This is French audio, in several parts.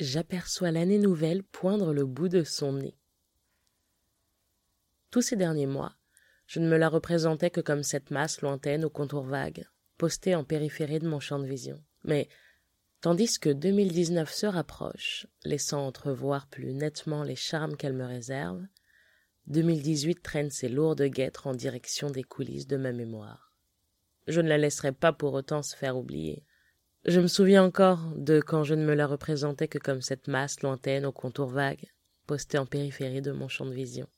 j'aperçois l'année nouvelle poindre le bout de son nez. Tous ces derniers mois, je ne me la représentais que comme cette masse lointaine aux contours vagues, postée en périphérie de mon champ de vision. Mais, tandis que 2019 se rapproche, laissant entrevoir plus nettement les charmes qu'elle me réserve, 2018 traîne ses lourdes guêtres en direction des coulisses de ma mémoire. Je ne la laisserai pas pour autant se faire oublier. Je me souviens encore de quand je ne me la représentais que comme cette masse lointaine aux contours vagues, postée en périphérie de mon champ de vision.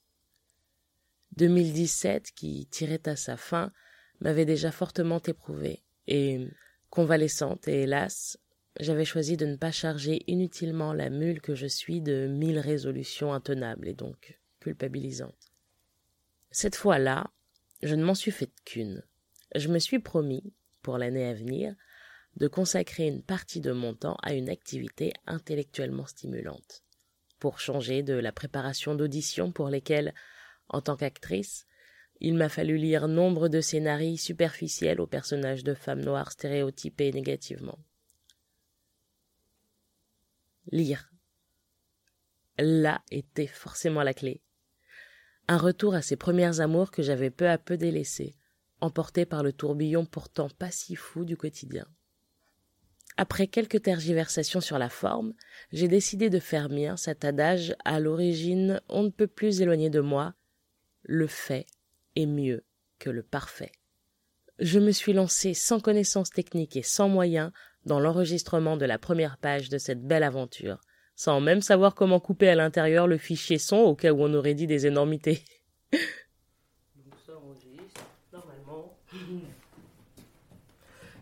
2017, qui tirait à sa fin, m'avait déjà fortement éprouvée, et, convalescente et hélas, j'avais choisi de ne pas charger inutilement la mule que je suis de mille résolutions intenables et donc culpabilisantes. Cette fois-là, je ne m'en suis faite qu'une. Je me suis promis, pour l'année à venir, de consacrer une partie de mon temps à une activité intellectuellement stimulante. Pour changer de la préparation d'auditions pour lesquelles, en tant qu'actrice, il m'a fallu lire nombre de scénarios superficiels aux personnages de femmes noires stéréotypées négativement. Lire. Là était forcément la clé. Un retour à ces premières amours que j'avais peu à peu délaissées, emportées par le tourbillon pourtant pas si fou du quotidien. Après quelques tergiversations sur la forme, j'ai décidé de faire mien cet adage à l'origine on ne peut plus éloigner de moi. Le fait est mieux que le parfait. Je me suis lancé sans connaissance technique et sans moyens dans l'enregistrement de la première page de cette belle aventure, sans même savoir comment couper à l'intérieur le fichier son au cas où on aurait dit des énormités.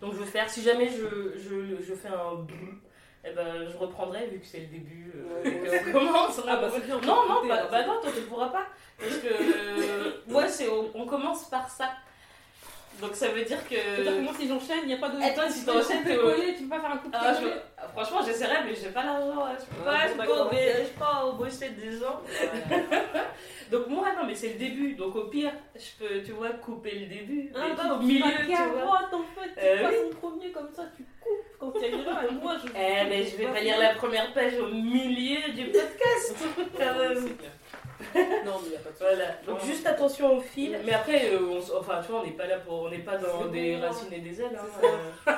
Donc je vais faire, si jamais je, je, je fais un boum, eh ben, je reprendrai vu que c'est le début. Euh, on commence. Ah, bah, non, non, bah, bah, non, toi tu pourras pas. Parce que, euh, ouais, c'est, on, commence par ça. Donc ça veut dire que. C'est-à-dire que moi, si j'enchaîne, il n'y a pas de. Et toi, si t'enchaînes, tu peux tu peux pas faire un coup de ah, je... Franchement, j'essaierai, mais j'ai pas l'argent. Je peux pas, je peux pas embaucher des gens. Donc moi, non, mais c'est le début. Donc au pire, je peux, tu vois, couper le début. Ah, bah, au milieu, tu vois. en fait, tu euh, passes oui. premier comme ça, tu coupes quand tu y arriveras. Et moi, je. Eh, mais je vais pas lire la première page au milieu du podcast. non, mais il n'y a pas de Voilà. Donc juste attention au fil. Mais après, euh, on, enfin, tu vois, on n'est pas là pour, on n'est pas dans des racines et des ailes. Hein, euh.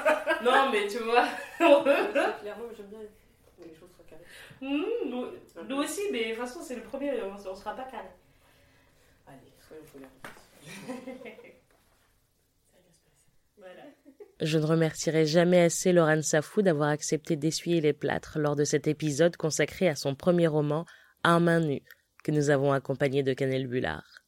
non, mais tu vois. Clairement, j'aime bien les choses soient carrées. Mmh, nous, nous, aussi, mais de toute façon, c'est le premier, on ne sera pas carré. Allez, soyons polaires. voilà. Je ne remercierai jamais assez Laurent Safou d'avoir accepté d'essuyer les plâtres lors de cet épisode consacré à son premier roman, Un main nue, que nous avons accompagné de Canel Bullard.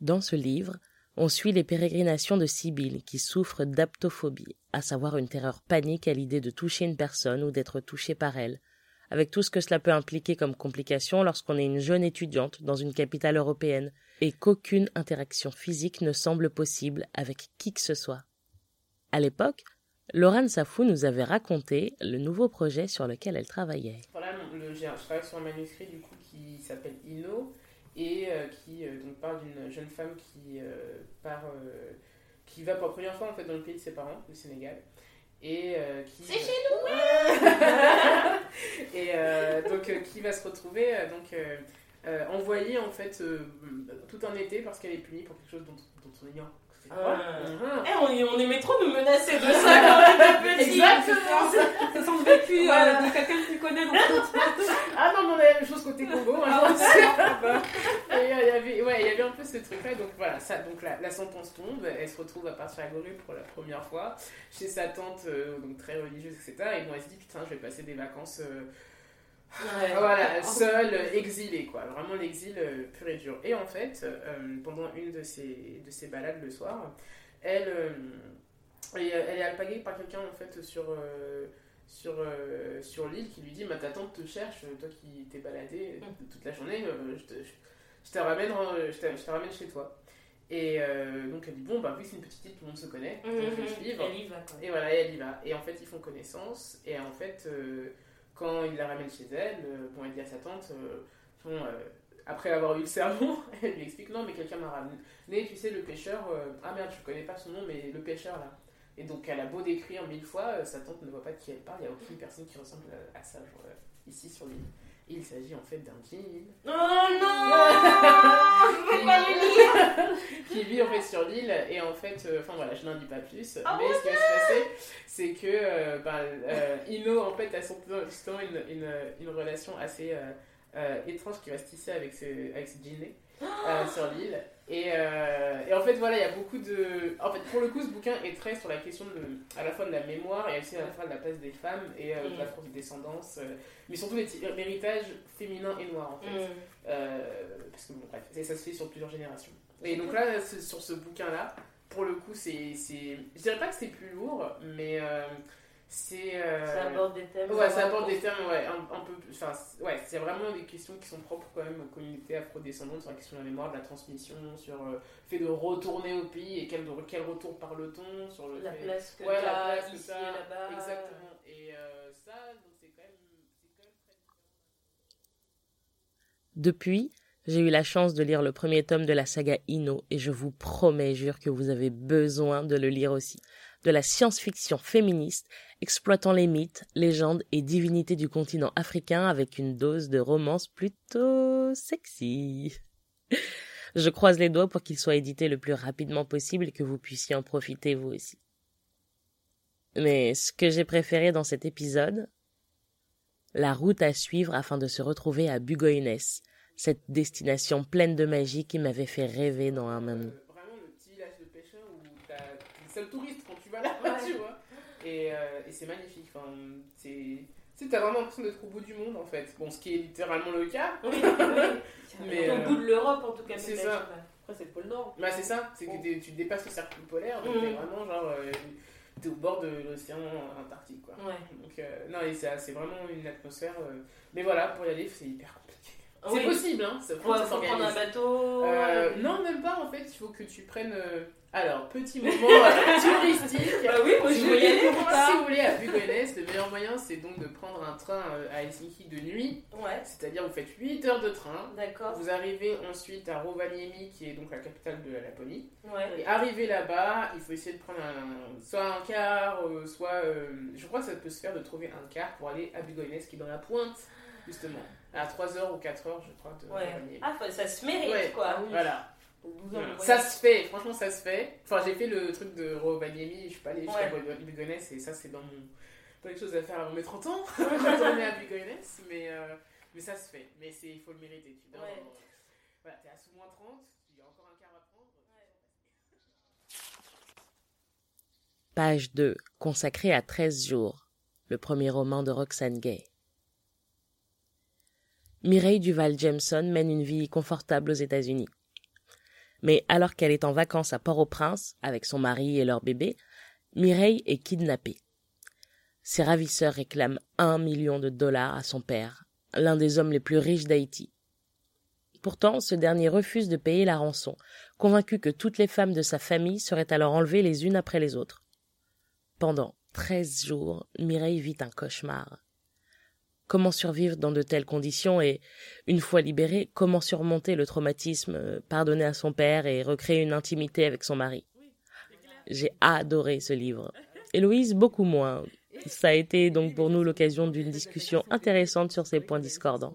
Dans ce livre, on suit les pérégrinations de Sibylle qui souffre d'aptophobie, à savoir une terreur panique à l'idée de toucher une personne ou d'être touchée par elle, avec tout ce que cela peut impliquer comme complication lorsqu'on est une jeune étudiante dans une capitale européenne et qu'aucune interaction physique ne semble possible avec qui que ce soit. À l'époque, Laurent Safou nous avait raconté le nouveau projet sur lequel elle travaillait. Voilà, le, je travaille sur un manuscrit du coup qui s'appelle Inno et euh, qui euh, donc parle d'une jeune femme qui euh, part, qui va pour la première fois en fait dans le pays de ses parents, le Sénégal, et qui. C'est chez nous. et donc qui va se retrouver donc envoyée en fait tout un été parce qu'elle est punie pour quelque chose dont, dont on ignore ah. Eh, on, on, aimait trop nous menacer de ça quand on était Exactement. Ça, sent vécu voilà. euh, de quelqu'un qui connaît dans Ah non, mais on avait la même chose côté Congo. Hein, ah, et il y avait, ouais, il y avait un peu ce truc-là. Donc voilà, ça, donc la, la, sentence tombe. Elle se retrouve à partir à Goru pour la première fois chez sa tante, euh, donc très religieuse, etc. Et bon, elle se dit putain, je vais passer des vacances. Voilà, seul, exilé, quoi. Vraiment l'exil euh, pur et dur. Et en fait, euh, pendant une de ses, de ses balades le soir, elle, euh, elle est alpaguée par quelqu'un, en fait, sur, sur, sur l'île qui lui dit Ma ta tante te cherche, toi qui t'es baladé mm. toute la journée, je, te, je, te ramène, je, te, je te ramène chez toi. Et donc elle dit bon bah oui c'est une petite île tout le monde se connaît donc je vais suivre elle y va, et voilà elle y va et en fait ils font connaissance et en fait quand il la ramène chez elle, euh, bon, elle dit à sa tante, euh, bon, euh, après avoir eu le sermon, elle lui explique non, mais quelqu'un m'a ramené, tu sais, le pêcheur, ah merde, je connais pas son nom, mais le pêcheur là, Et donc, elle a beau décrire mille fois, sa tante ne voit pas de qui elle parle, il n'y a aucune personne qui ressemble à, ça, genre, ici sur l'île. Il s'agit en fait d'un jean. Oh non qui vit en fait sur l'île et en fait, euh, enfin voilà, je n'en dis pas plus. Ah mais ce qui va se passer, c'est que euh, ben, euh, Ino en fait a son, justement une, une, une relation assez étrange qui va se tisser avec ce, avec ce sur l'île. Et, euh, et, en fait, voilà, il y a beaucoup de. En fait, pour le coup, ce bouquin est très sur la question de, à la fois de la mémoire et aussi à la fois de la place des femmes et euh, de la mm. descendance euh, mais surtout l'héritage féminin et noir, en fait. Mm. parce que, bon, bref, ça se fait sur plusieurs générations. Et donc là, sur ce bouquin-là, pour le coup, c'est. Je dirais pas que c'est plus lourd, mais c'est euh, ça aborde des thèmes ouais ça aborde des thèmes ouais un, peu enfin ouais c'est vraiment des questions qui sont propres quand même aux communautés afrodescendantes sur la question de la mémoire de la transmission sur euh, le fait de retourner au pays et quel, quel retour parle-t-on sur le la place que ouais, la place ici et là-bas. Exactement. Et euh, ça donc c'est quand, quand, même très depuis j'ai eu la chance de lire le premier tome de la saga Ino et je vous promets, jure que vous avez besoin de le lire aussi. De la science-fiction féministe exploitant les mythes, légendes et divinités du continent africain avec une dose de romance plutôt sexy. Je croise les doigts pour qu'il soit édité le plus rapidement possible et que vous puissiez en profiter vous aussi. Mais ce que j'ai préféré dans cet épisode, la route à suivre afin de se retrouver à Bugoynes, cette destination pleine de magie qui m'avait fait rêver dans un seul touriste tu vois. Euh, et, c'est magnifique. Enfin, c'est. Tu t'as vraiment l'impression d'être au bout du monde en fait. Bon, ce qui est littéralement le cas. Oui, Mais, au euh, bout de l'Europe en tout cas. C'est ça. Après, c'est le pôle Nord. Bah, c'est ça. C'est que tu dépasses le cercle polaire. Donc, t'es mm. vraiment genre. Euh, t'es au bord de l'océan Antarctique quoi. Ouais. Donc, non, c'est vraiment une atmosphère. mais voilà, pour y aller, c'est hyper compliqué. C'est possible, hein. faut prendre un bateau. non, même pas en fait. Il faut que tu prennes alors, petit moment euh, touristique. Bah oui, moi si voulais aller Si vous voulez à Bugones, le meilleur moyen c'est donc de prendre un train euh, à Helsinki de nuit. Ouais. C'est-à-dire vous faites 8 heures de train. D'accord. Vous arrivez ensuite à Rovaniemi qui est donc la capitale de la Laponie. Ouais. Et arrivé là-bas, il faut essayer de prendre soit un car, euh, soit. je crois que ça peut se faire de trouver un car pour aller à Bugones qui est dans la pointe, justement. À 3h ou 4h, je crois, de ouais. Ah, ça se mérite quoi. Voilà. Ça se fait, franchement, ça se fait. Enfin, j'ai fait le truc de Rovaniemi, je suis pas allée jusqu'à ouais. et ça, c'est dans mon. Pas les choses à faire avant mes 30 ans, quand on est à Bugones, mais, euh, mais ça se fait. Mais il faut le mériter. Tu dors, ouais. voilà, t'es à sous moins 30, il y a encore un quart à prendre. Page 2, consacrée à 13 jours, le premier roman de Roxane Gay. Mireille Duval Jameson mène une vie confortable aux États-Unis. Mais alors qu'elle est en vacances à Port-au-Prince, avec son mari et leur bébé, Mireille est kidnappée. Ses ravisseurs réclament un million de dollars à son père, l'un des hommes les plus riches d'Haïti. Pourtant, ce dernier refuse de payer la rançon, convaincu que toutes les femmes de sa famille seraient alors enlevées les unes après les autres. Pendant treize jours, Mireille vit un cauchemar. Comment survivre dans de telles conditions et, une fois libérée, comment surmonter le traumatisme, euh, pardonner à son père et recréer une intimité avec son mari. J'ai adoré ce livre. Héloïse, beaucoup moins. Ça a été donc pour nous l'occasion d'une discussion intéressante sur ces points discordants.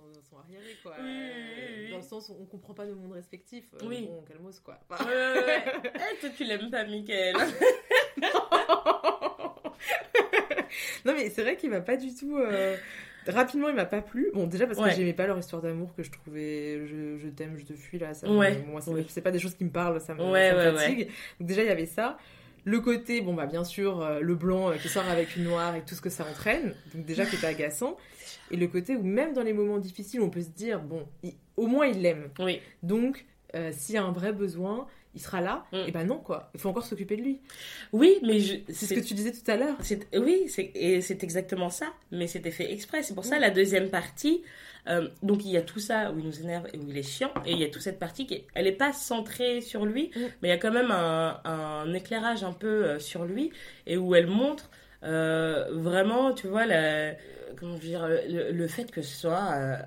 Dans le sens où on comprend pas nos mondes respectifs. Euh, oui. Bon, calmos quoi. Eh, toi, tu l'aimes pas, Mickaël. non, mais c'est vrai qu'il m'a pas du tout. Euh, Rapidement, il m'a pas plu. Bon, déjà parce que j'aimais pas leur histoire d'amour que je trouvais je, je t'aime, je te fuis là. Ça moi, c'est pas des choses qui me parlent, ça me, ça fatigue. Donc, déjà, il y avait ça. Le côté, bon, bah, bien sûr, euh, le blanc euh, qui sort avec une noire et tout ce que ça entraîne. Donc, déjà, qui était agaçant. Et le côté où, même dans les moments difficiles, on peut se dire, bon, au moins, il l'aime. Oui. Donc, euh, s'il y a un vrai besoin, il sera là. Mm. Et ben non, quoi. Il faut encore s'occuper de lui. Oui, mais c'est ce que tu disais tout à l'heure. Oui, et c'est exactement ça. Mais c'était fait exprès. C'est pour ça, mm. la deuxième partie, euh, donc il y a tout ça où il nous énerve et où il est chiant. Et il y a toute cette partie qui, elle n'est pas centrée sur lui, mm. mais il y a quand même un, éclairage un peu euh, sur lui et où elle montre euh, vraiment, tu vois, la, comment dire, le, le, fait que ce soit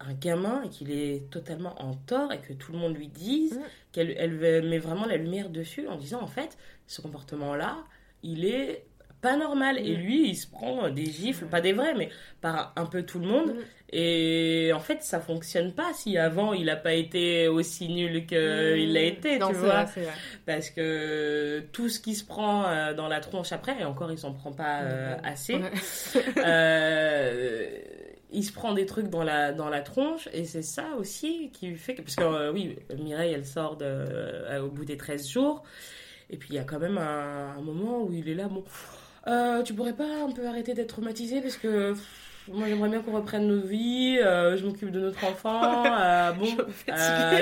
un gamin et qu'il est totalement en tort et que tout le monde lui dise mm. qu'elle elle met vraiment la lumière dessus en disant en fait ce comportement là il est pas normal. Et Mm. lui, il se prend des gifles, pas des vrais, mais par un peu tout le monde. Mm. Et en fait, ça fonctionne pas si avant il a pas été aussi nul qu'il l'a été, Non, tu vois. vrai. Parce que tout ce qui se prend euh, dans la tronche après, et encore il s'en prend pas euh, assez, euh, il se prend des trucs dans la, dans la tronche et c'est ça aussi qui fait que... Parce que euh, oui, Mireille elle sort de, euh, au bout des 13 jours et puis il y a quand même un, un moment où il est là, bon, euh, tu pourrais pas un peu arrêter d'être traumatisé parce que... pff, Moi j'aimerais bien qu'on reprenne nos vies, je m'occupe de notre enfant. bon,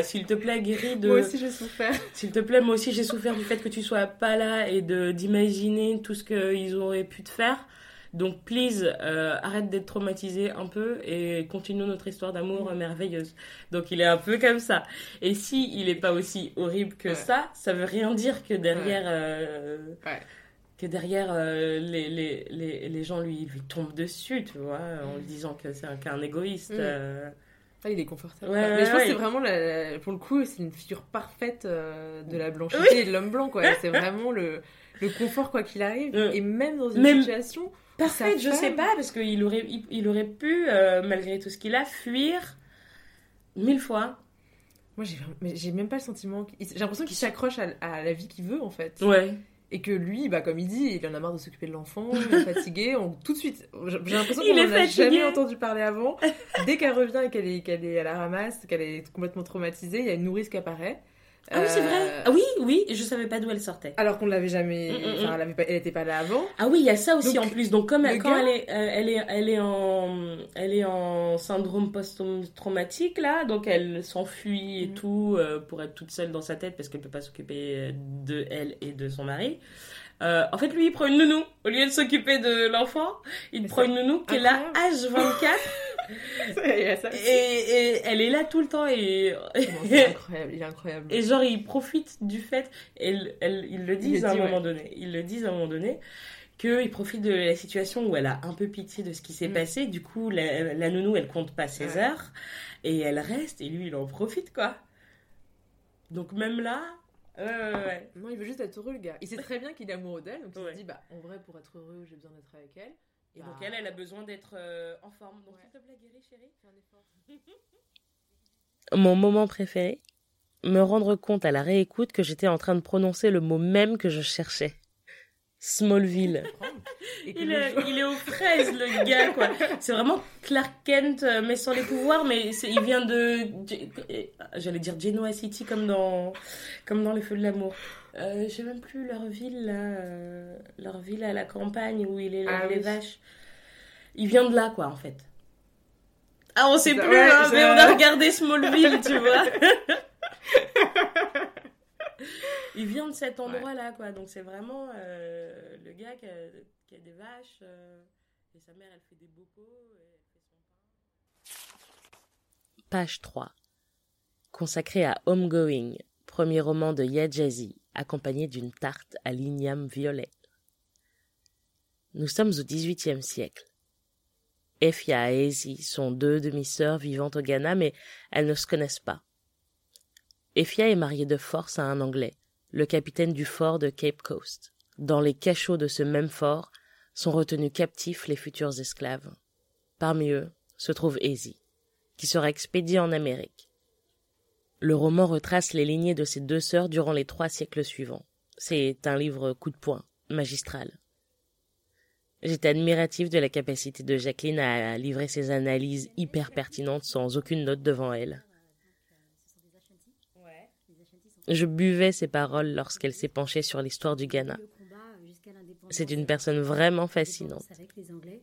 s'il te plaît, guéris de. Moi aussi, j'ai souffert. S'il te plaît, moi aussi j'ai souffert du fait que tu sois pas là et d'imaginer tout ce qu'ils auraient pu te faire. Donc, please, euh, arrête d'être traumatisé un peu et continue notre histoire d'amour euh, merveilleuse. Donc, il est un peu comme ça. Et si il est pas aussi horrible que Ouais. ça, ça veut rien dire que derrière, euh, Ouais. que derrière euh, les, les, les, les gens lui, lui tombent dessus, tu vois, en lui disant que c'est un, qu'un égoïste. Mm. Ah, il est confortable. Ouais, mais je pense ouais. que c'est vraiment, la- pour le coup, c'est une figure parfaite euh, de la blanchité et de l'homme blanc, quoi. C'est vraiment le, le confort, quoi qu'il arrive. Et même dans une même- situation. Parfait, je sais pas, parce qu'il aurait, il, il aurait pu, euh, malgré tout ce qu'il a, fuir mille fois. Moi, j'ai vraiment- mais j'ai même pas le sentiment. J'ai l'impression qu'il s'accroche à, à la vie qu'il veut, en fait. Ouais. Et que lui, bah, comme il dit, il en a marre de s'occuper de l'enfant, il est fatigué. On, tout de suite, j'ai l'impression qu'on est en a jamais entendu parler avant. Dès qu'elle revient et qu'elle est, qu'elle est à la ramasse, qu'elle est complètement traumatisée, il y a une nourrice qui apparaît. Ah oui, c'est Euh, vrai. Ah oui, oui, je savais pas d'où elle sortait. Alors qu'on l'avait jamais. Mm, mm, Enfin, mm. elle, avait pas, elle était pas là avant. Ah oui, il y a ça aussi Donc, en plus. Donc comme le elle, quand gars- elle est, euh, elle est, elle est en, elle est en syndrome post-traumatique là, donc elle s'enfuit et tout euh, pour être toute seule dans sa tête parce qu'elle peut pas s'occuper de elle et de son mari. Euh, en fait, lui, il prend une nounou. Au lieu de s'occuper de l'enfant, il prend une nounou qui est là H24 Il y a ça aussi. et, et elle est là tout le temps et, Comment c'est incroyable, il est incroyable. Et genre, ils profitent du fait, et elle- elle- ils le disent à un dit, moment donné, ils le disent à un moment donné, qu'ils profitent de la situation où elle a un peu pitié de ce qui s'est Mm. passé. Du coup, la, la nounou, elle compte pas ses Ouais. heures, et elle reste, et lui, il en profite, quoi. Donc même là, ouais, ouais, ouais. Non, il veut juste être heureux, le gars. Il sait très bien qu'il est amoureux d'elle, donc il Ouais. se dit, bah, en vrai, pour être heureux, j'ai besoin d'être avec elle. Et Bah, donc elle, elle a besoin d'être euh, en forme. Donc Ouais. s'il te plaît, guéris, chérie. Mon moment préféré Me rendre compte à la réécoute que j'étais en train de prononcer le mot même que je cherchais. Smallville. Il est, il est aux fraises, le gars, quoi. C'est vraiment Clark Kent, euh, mais sans les pouvoirs, mais il vient de. de- J'allais dire Genoa City, comme dans, comme dans Les Feux de l'amour. Euh, je sais même plus leur ville, là. euh, leur ville à la campagne où il élève Ah les oui. vaches. Il vient de là, quoi, en fait. Ah, on sait Ça- plus, ouais, hein, ça- mais on a regardé Smallville, tu vois. il vient de cet endroit-là, quoi. Donc c'est vraiment euh, le gars qui a, qui a des vaches. euh, et sa mère, elle fait des bocaux. Et. Page 3. Consacré à Homegoing, premier roman de Ye Jazzy, accompagné d'une tarte à l'igname violet. Nous sommes au XVIIIe siècle. Efia et Ezi sont deux demi-sœurs vivant au Ghana, mais elles ne se connaissent pas. Efia est mariée de force à un Anglais, le capitaine du fort de Cape Coast. Dans les cachots de ce même fort sont retenus captifs les futurs esclaves. Parmi eux se trouve Ezi, qui sera expédiée en Amérique. Le roman retrace les lignées de ces deux sœurs durant les trois siècles suivants. C'est un livre coup de poing, magistral. J'étais admiratif de la capacité de Jacqueline à livrer ses analyses hyper pertinentes sans aucune note devant elle. Je buvais ses paroles lorsqu'elle s'est penchée sur l'histoire du Ghana. C'est une personne vraiment fascinante. Avec les Anglais.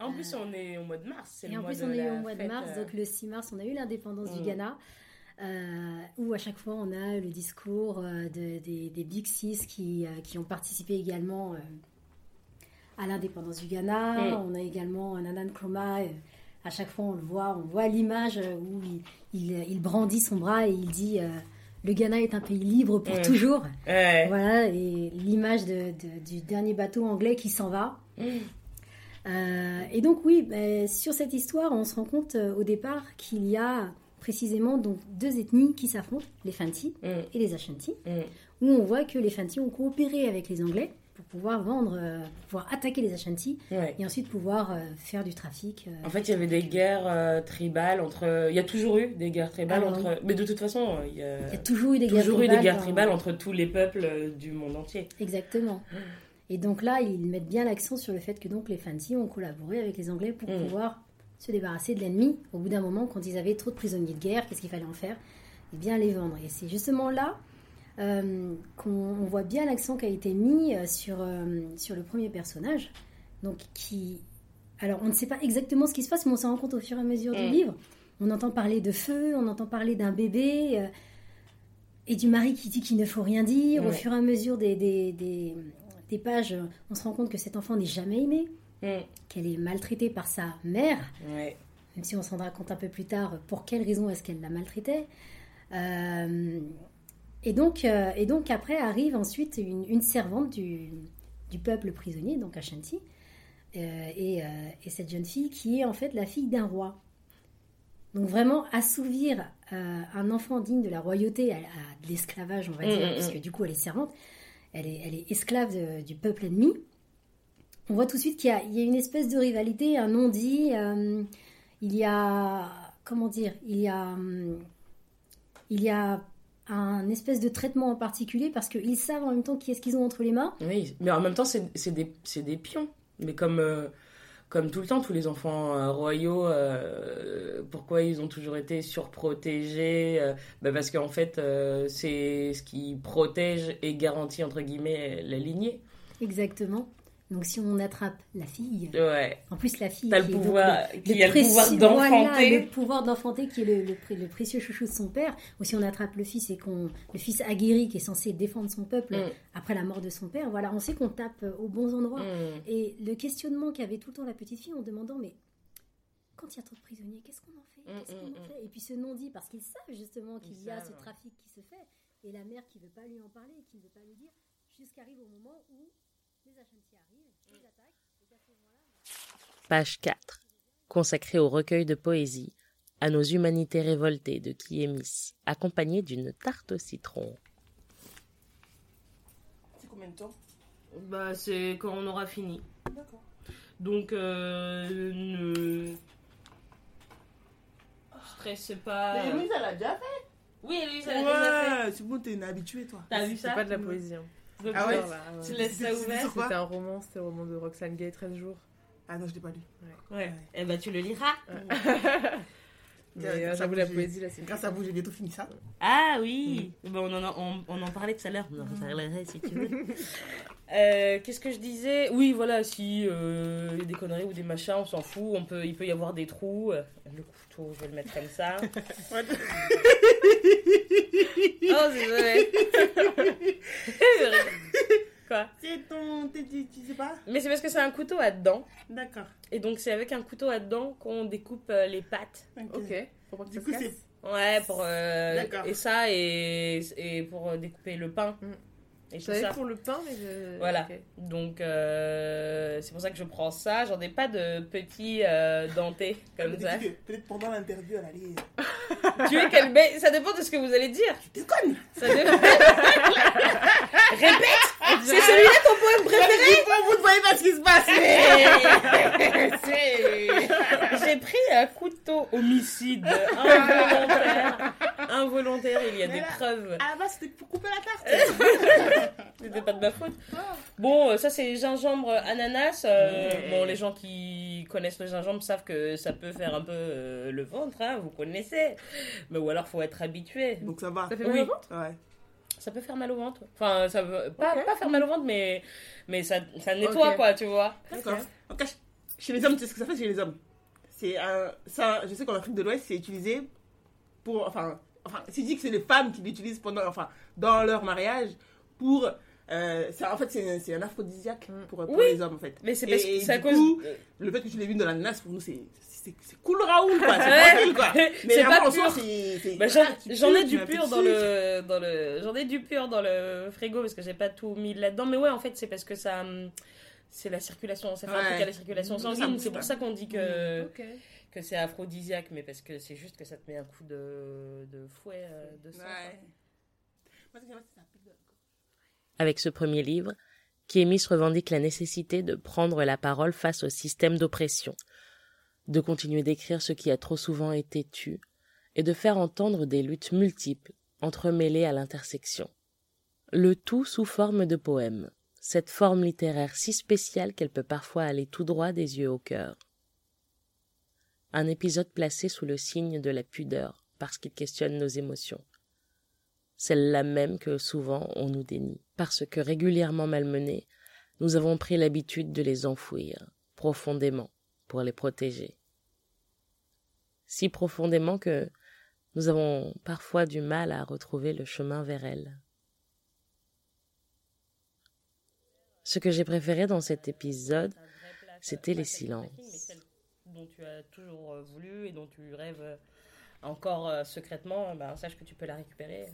En plus, on est au mois de mars. Et en plus, on est au mois de mars, euh, donc le 6 mars, on a eu l'indépendance Mm. du Ghana, euh, où à chaque fois on a le discours euh, de- des, des Big Six qui, euh, qui ont participé également à l'indépendance du Ghana. Mm. On a également Nana Nkrumah. euh, à chaque fois, on le voit, on voit l'image où il, il, il brandit son bras et il dit Le Ghana est un pays libre pour Mm. toujours. Voilà, et l'image de- de- du dernier bateau anglais qui s'en va. Mm. Euh, et donc oui, ben, sur cette histoire, on se rend compte euh, au départ qu'il y a précisément donc deux ethnies qui s'affrontent, les Fanti Mm. et les Ashanti, Mm. où on voit que les Fanti ont coopéré avec les Anglais pour pouvoir vendre, euh, pour pouvoir attaquer les Ashanti Ouais. et ensuite pouvoir euh, faire du trafic. euh, En fait, il y avait des guerres tribales entre. Il y a toujours eu des guerres tribales Ah, entre. Mais de toute façon, il y a, il y a toujours eu des guerres toujours eu des tribales guerres dans- tribales entre tous les peuples du monde entier. Exactement. Et donc là, ils mettent bien l'accent sur le fait que donc les Fancy ont collaboré avec les Anglais pour Mm. pouvoir se débarrasser de l'ennemi. Au bout d'un moment, quand ils avaient trop de prisonniers de guerre, qu'est-ce qu'il fallait en faire? Eh bien, les vendre. Et c'est justement là euh, qu'on on voit bien l'accent qui a été mis euh, sur, euh, sur le premier personnage. Donc, qui. Alors, on ne sait pas exactement ce qui se passe, mais on s'en rend compte au fur et à mesure du Mm. livre. On entend parler de feu, on entend parler d'un bébé. euh, et du mari qui dit qu'il ne faut rien dire. Au fur et à mesure des, des, des, des pages, on se rend compte que cet enfant n'est jamais aimé, Qu'elle est maltraitée par sa mère, Ouais. même si on se rendra compte un peu plus tard pour quelle raison est-ce qu'elle la maltraitait. Euh, et, donc, euh, et donc après arrive ensuite une, une servante du, du peuple prisonnier, donc Ashanti, euh, et, et cette jeune fille qui est en fait la fille d'un roi. Donc vraiment assouvir un enfant digne de la royauté à, à de l'esclavage, on va Mm, dire, mm, parce mm. que du coup elle est servante, elle est, elle est esclave de- du peuple ennemi. On voit tout de suite qu'il y, a- il y a une espèce de rivalité, un non-dit. euh, il y a, comment dire, il y a, hum, il y a un espèce de traitement en particulier parce qu'ils savent en même temps qui est-ce qu'ils ont entre les mains. Oui, mais en même temps, c'est des, des pions. Mais comme, euh, comme tout le temps, tous les enfants euh, royaux, euh, pourquoi ils ont toujours été surprotégés euh, bah Parce qu'en fait, euh, c'est ce qui protège et garantit, entre guillemets, la lignée. Exactement. Donc si on attrape la fille, Ouais. en plus la fille T'as qui le est donc pouvoir, le qui a le pouvoir voilà, d'enfanter. le pouvoir d'enfanter qui est le, le pré- le précieux chouchou de son père. Ou si on attrape le fils et qu'on le fils aguerri qui est censé défendre son peuple Mm. après la mort de son père, voilà, on sait qu'on tape euh, aux bons endroits. Mm. Et le questionnement qu'avait tout le temps la petite fille en demandant mais quand il y a trop de prisonniers, qu'est-ce qu'on en fait? Mm, Qu'est-ce qu'on en fait? Et puis ce non-dit parce qu'ils savent justement qu'il y a ce trafic qui se fait et la mère qui veut pas lui en parler qui ne veut pas lui dire jusqu'arrive au moment où les Ashanti Page 4. Consacrée au recueil de poésie à nos humanités révoltées de Kiemis, accompagnée d'une tarte au citron. C'est combien de temps? Bah, c'est quand on aura fini. D'accord. Donc, euh, ne stressez pas. Mais Louise, elle a déjà fait. Oui, elle a déjà fait. Ouais, c'est bon, t'es une habituée, toi. T'as vu C'est ça? pas de la poésie. hein. Ah ouais tu- ouais. laisses ça ouvert C'était un roman, c'était le roman de Roxane Gay, 13 jours. Ah non, je l'ai pas lu. Ouais. Eh ben, tu le liras. Mais euh, j'avoue, vous, la poésie, là, c'est. Grâce à vous, j'ai bientôt fini ça. Ah oui, Ben, on, en a- on, on en parlait tout à l'heure, on en reparlerait si tu veux. Euh, Qu'est-ce que je disais? Oui, voilà, si euh, il y a des conneries ou des machins, on s'en fout, on peut, il peut y avoir des trous. Euh, Le couteau, je vais le mettre comme ça. oh, désolé. Quoi C'est ton. Tu tu sais pas Mais c'est parce que c'est un couteau à dents. D'accord. Et donc c'est avec un couteau à dents qu'on découpe euh, les pattes. Ok, pas que Du ça coup, c'est. Ouais, pour... euh, D'accord. et ça, et, et pour découper le pain. Mm. Et Je ça. pour le pain, mais je. Voilà. Donc euh, c'est pour ça que je prends ça. J'en ai pas de petits euh, dentés comme Elle me ça. Peut-être pendant l'interview, elle allait. tu veux qu'elle baie Ça dépend de ce que vous allez dire. Tu déconnes Ça dépend. Répète C'est celui-là ton poème préféré? Vous ne voyez pas ce qui se passe J'ai pris un couteau homicide involontaire. Involontaire, il y a Mais des là- preuves. À la base, c'était pour couper la tarte. C'était pas de ma faute. Bon, euh, ça c'est gingembre ananas. Euh. Bon, les gens qui connaissent le gingembre savent que ça peut faire un peu euh, le ventre, hein, vous connaissez. Mais ou alors faut être habitué. Donc ça va. Ça fait Oui. au ventre? Ouais. Ça peut faire mal au ventre. Enfin, ça veut pas, pas faire mal au ventre, mais, mais ça, ça nettoie quoi, tu vois. D'accord. Cas, chez les hommes, tu sais ce que ça fait chez les hommes C'est un. Ça, je sais qu'en Afrique de l'Ouest, c'est utilisé pour. Enfin, enfin c'est dit que c'est les femmes qui l'utilisent pendant. Enfin, dans leur mariage pour. Euh, ça, en fait, c'est un, c'est un aphrodisiaque Mm. pour, pour Oui. les hommes, en fait. Mais c'est parce et que cause. coup, le fait que tu l'aies vu dans la nasse, pour nous, c'est c'est- cool Raoul, quoi. C'est Ouais. tranquille, quoi. Mais pas pur. Bah, j'en ai du pur dans le dans le j'en ai du pur dans le frigo parce que j'ai pas tout mis là-dedans mais ouais en fait c'est parce que ça hum, c'est la circulation ça fait un truc à la circulation sanguine c'est pour ça qu'on dit que Ok. que c'est aphrodisiaque mais parce que c'est juste que ça te met un coup de de fouet euh, de sang quoi. Ouais. Avec ce premier livre, Kémis revendique la nécessité de prendre la parole face au système d'oppression, de continuer d'écrire ce qui a trop souvent été tu, et de faire entendre des luttes multiples, entremêlées à l'intersection. Le tout sous forme de poèmes, cette forme littéraire si spéciale qu'elle peut parfois aller tout droit des yeux au cœur. Un épisode placé sous le signe de la pudeur, parce qu'il questionne nos émotions. Celle-là même que souvent on nous dénie, parce que régulièrement malmenés, nous avons pris l'habitude de les enfouir, profondément, pour les protéger. Si profondément que nous avons parfois du mal à retrouver le chemin vers elles. Ce que j'ai préféré dans cet épisode, c'était les silences. Dont tu as toujours euh, voulu et dont tu rêves euh, encore euh, secrètement, ben, sache que tu peux la récupérer.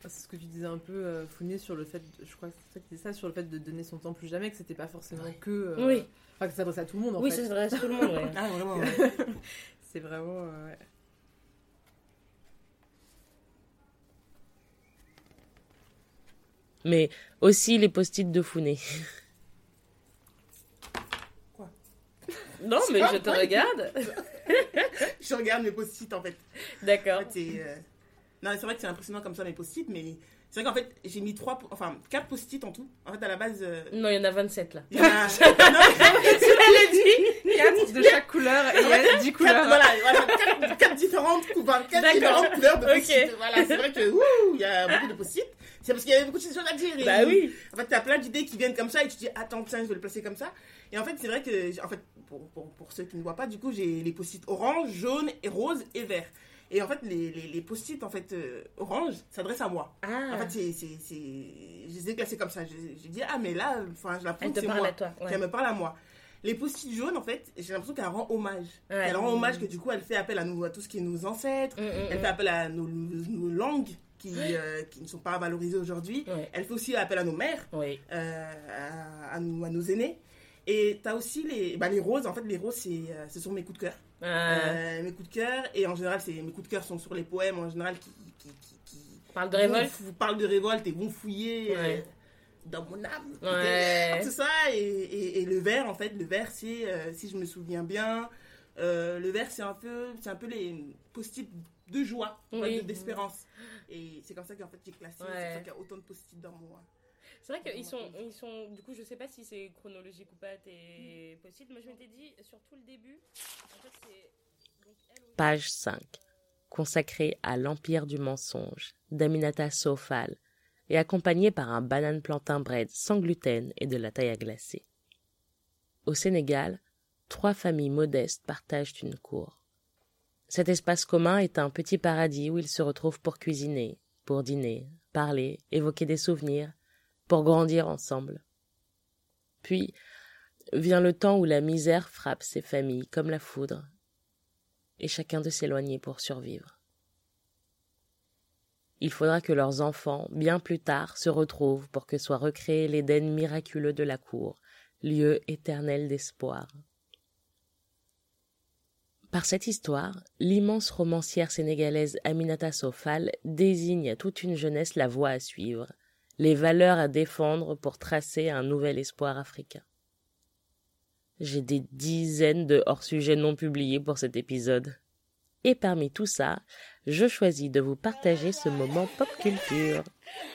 C'est ce que tu disais un peu, Founé, sur le fait, je crois que c'est ça, sur le fait de donner son temps plus jamais, que c'était pas forcément que. oui. Enfin, que ça s'adresse à tout le monde en oui, fait. Oui, ça s'adresse à tout le monde, ouais. ah, vraiment, c'est vraiment. ouais. mais aussi les post-it de Founé. Quoi? Non, mais je te regarde. je regarde mes post-it en fait. D'accord. En fait, euh... Non, c'est vrai que c'est impressionnant comme ça mes post-it, mais c'est vrai qu'en fait j'ai mis trois, enfin quatre post-it en tout. En fait, à la base. Euh... Non, il y en a 27 là. Il y en a. non, elle a dit 4 de chaque couleur et il y a 10 couleurs. Quatre, voilà, voilà 4, différentes couleurs, quatre différentes couleurs de post-it. Okay. Voilà, c'est vrai que ouh, il y a beaucoup de post-it. C'est parce qu'il y avait beaucoup de choses à dire. Et bah oui. En fait, tu as plein d'idées qui viennent comme ça et tu te dis, attends, tiens, je vais le placer comme ça. Et en fait, c'est vrai que, en fait, pour, pour, pour, ceux qui ne voient pas, du coup, j'ai les post-it orange, jaune, et rose et vert. Et en fait, les, les, les post-it, en fait, euh, orange, s'adressent à moi. Ah. En fait, c'est, c'est, c'est... je les ai classés comme ça. J'ai dit, ah, mais là, enfin, je la Elle te parle moi. à toi. Ouais. Elle me parle à moi. Les post-it jaunes, en fait, j'ai l'impression qu'elle rend hommage. Ouais. Elle rend hommage que, du coup, elle fait appel à, nous, à tout ce qui est nos ancêtres. Mm, mm, Elle mm. fait appel à nos, nos langues qui, euh, qui ne sont pas valorisées aujourd'hui. Ouais. Elle fait aussi appel à nos mères, euh, à, à nous, à nos aînés. Et tu as aussi les, bah, les roses. En fait, les roses, c'est, euh, ce sont mes coups de cœur. Euh, mes coups de cœur. Et en général, c'est, mes coups de cœur sont sur les poèmes, en général, qui, qui, qui, qui Parle de révolte. vont- parlent de révolte et vont fouiller euh, Ouais. dans mon âme. Ouais. Tout ça. Et, et, et le vert, en fait, le vert, c'est, euh, si je me souviens bien, le vert, c'est un peu, c'est un peu les post-it de joie, Oui. de- d'espérance. Et c'est comme ça qu'en fait j'ai classé, c'est Ouais. pour ça qu'il y a autant de post-it dans moi. C'est vrai qu'ils sont, ils sont. Du coup, je sais pas si c'est chronologique ou pas tes post-it. Moi, je m'étais dit, sur tout le début, en fait, c'est. Page 5, consacrée à l'empire du mensonge d'Aminata Sofal et accompagnée par un banane plantain bread sans gluten et de la taille à glacer. Au Sénégal, trois familles modestes partagent une cour. Cet espace commun est un petit paradis où ils se retrouvent pour cuisiner, pour dîner, parler, évoquer des souvenirs, pour grandir ensemble. Puis vient le temps où la misère frappe ces familles comme la foudre, et chacun de s'éloigner pour survivre. Il faudra que leurs enfants, bien plus tard, se retrouvent pour que soit recréé l'Éden miraculeux de la cour, lieu éternel d'espoir. Par cette histoire, l'immense romancière sénégalaise Aminata Sofal désigne à toute une jeunesse la voie à suivre, les valeurs à défendre pour tracer un nouvel espoir africain. J'ai des dizaines de hors-sujets non publiés pour cet épisode. Et parmi tout ça, je choisis de vous partager ce moment pop culture.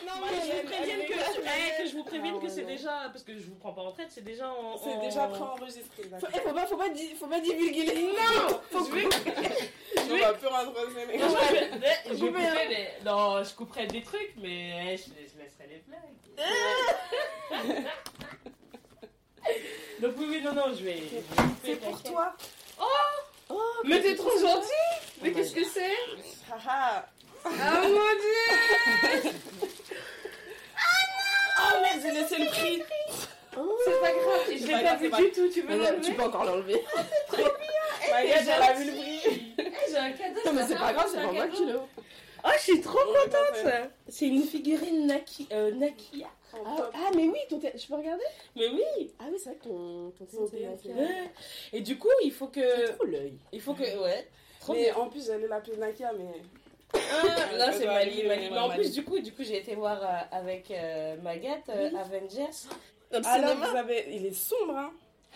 Non, mais je vous prévienne que, eh, que je vous prévienne que c'est déjà. Parce que je vous prends pas en traite, c'est déjà en. C'est en- déjà préenregistré. Faut- eh, faut pas, faut pas, di- faut pas divulguer. Non faut Je vais- On va plus rentrer au Sénégal. Non, je vais- je vais hein. couper les- Non, je couperai des trucs, mais eh, je, je laisserai les blagues. Donc, oui, oui, non, non, je vais. je vais couper, C'est pour toi. Mais t'es trop gentil Mais qu'est-ce que c'est Haha. Ah mon dieu Oh merde, j'ai laissé le prix. C'est pas grave, je l'ai pas vu c'est du tout, tu veux l'enlever Tu peux encore l'enlever. Eh, Maïa, j'ai elle un a vu le prix. Eh, J'ai un cadeau Non, mais c'est pas grave, c'est pas moi qui l'ai. Oh, je suis trop l'a contente. C'est une figurine euh, Nakia. Ah, ah, mais oui, je peux regarder? Mais oui Ah oui, c'est vrai que ton, ton c'est. Et du coup, il faut que... trop l'œil. Il faut que... Ouais. Trop Mais bien. en plus, j'allais l'appeler Nakia, mais Ah, là, c'est Mali, Mali. Mais en plus, du coup, du coup j'ai été voir euh, avec euh, Magat euh, Avengers. Notre Alors, cinéma. vous avez... il est sombre, hein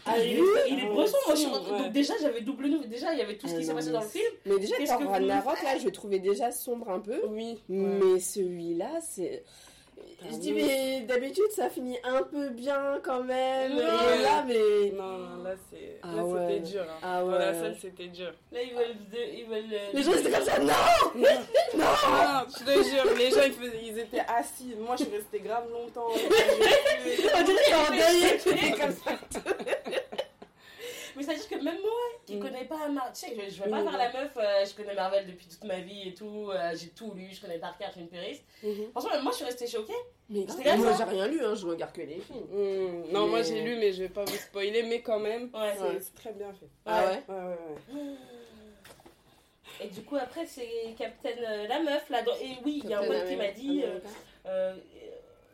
Ah, il est, il est moi je suis ouais. rentrée. Donc, déjà, j'avais double nous. Déjà, il y avait tout ce Ah, qui s'est passé dans le film. Mais déjà, vous Ragnarok, là, je le trouvais déjà sombre un peu. Oui. Mais celui-là, c'est. Je dis, mais d'habitude, ça finit un peu bien quand même. Ouais. Et là, mais. Non, non, là, c'est... Ah là, ouais. c'était dur. Hein. Ah Dans la ouais. salle, c'était dur. Là, ils veulent. Ils veulent euh, Les gens étaient comme ça, non Non, je te jure, les gens, ils, faisaient- ils étaient assis. Moi, je suis restée grave longtemps. On dirait qu'en deuil, c'était comme ça. Mais c'est-à-dire que même moi, qui Mm. connais pas Marvel, tu sais, je, je vais pas Mm. faire la meuf, euh, je connais Marvel depuis toute ma vie et tout, euh, j'ai tout lu, je connais par cœur, je suis une puriste. Franchement, même moi, je suis restée choquée. Mais moi, j'ai rien lu, hein, je regarde que les films. Hmm, Non, moi, Mais- j'ai lu, mais je vais pas vous spoiler. Mais quand même, Ouais. c'est très bien fait. Ah ouais? Ouais, ouais, ouais. Et du coup, après, c'est Captain euh, la meuf là. dans- Et oui, il y a un pote qui m'a dit euh, euh,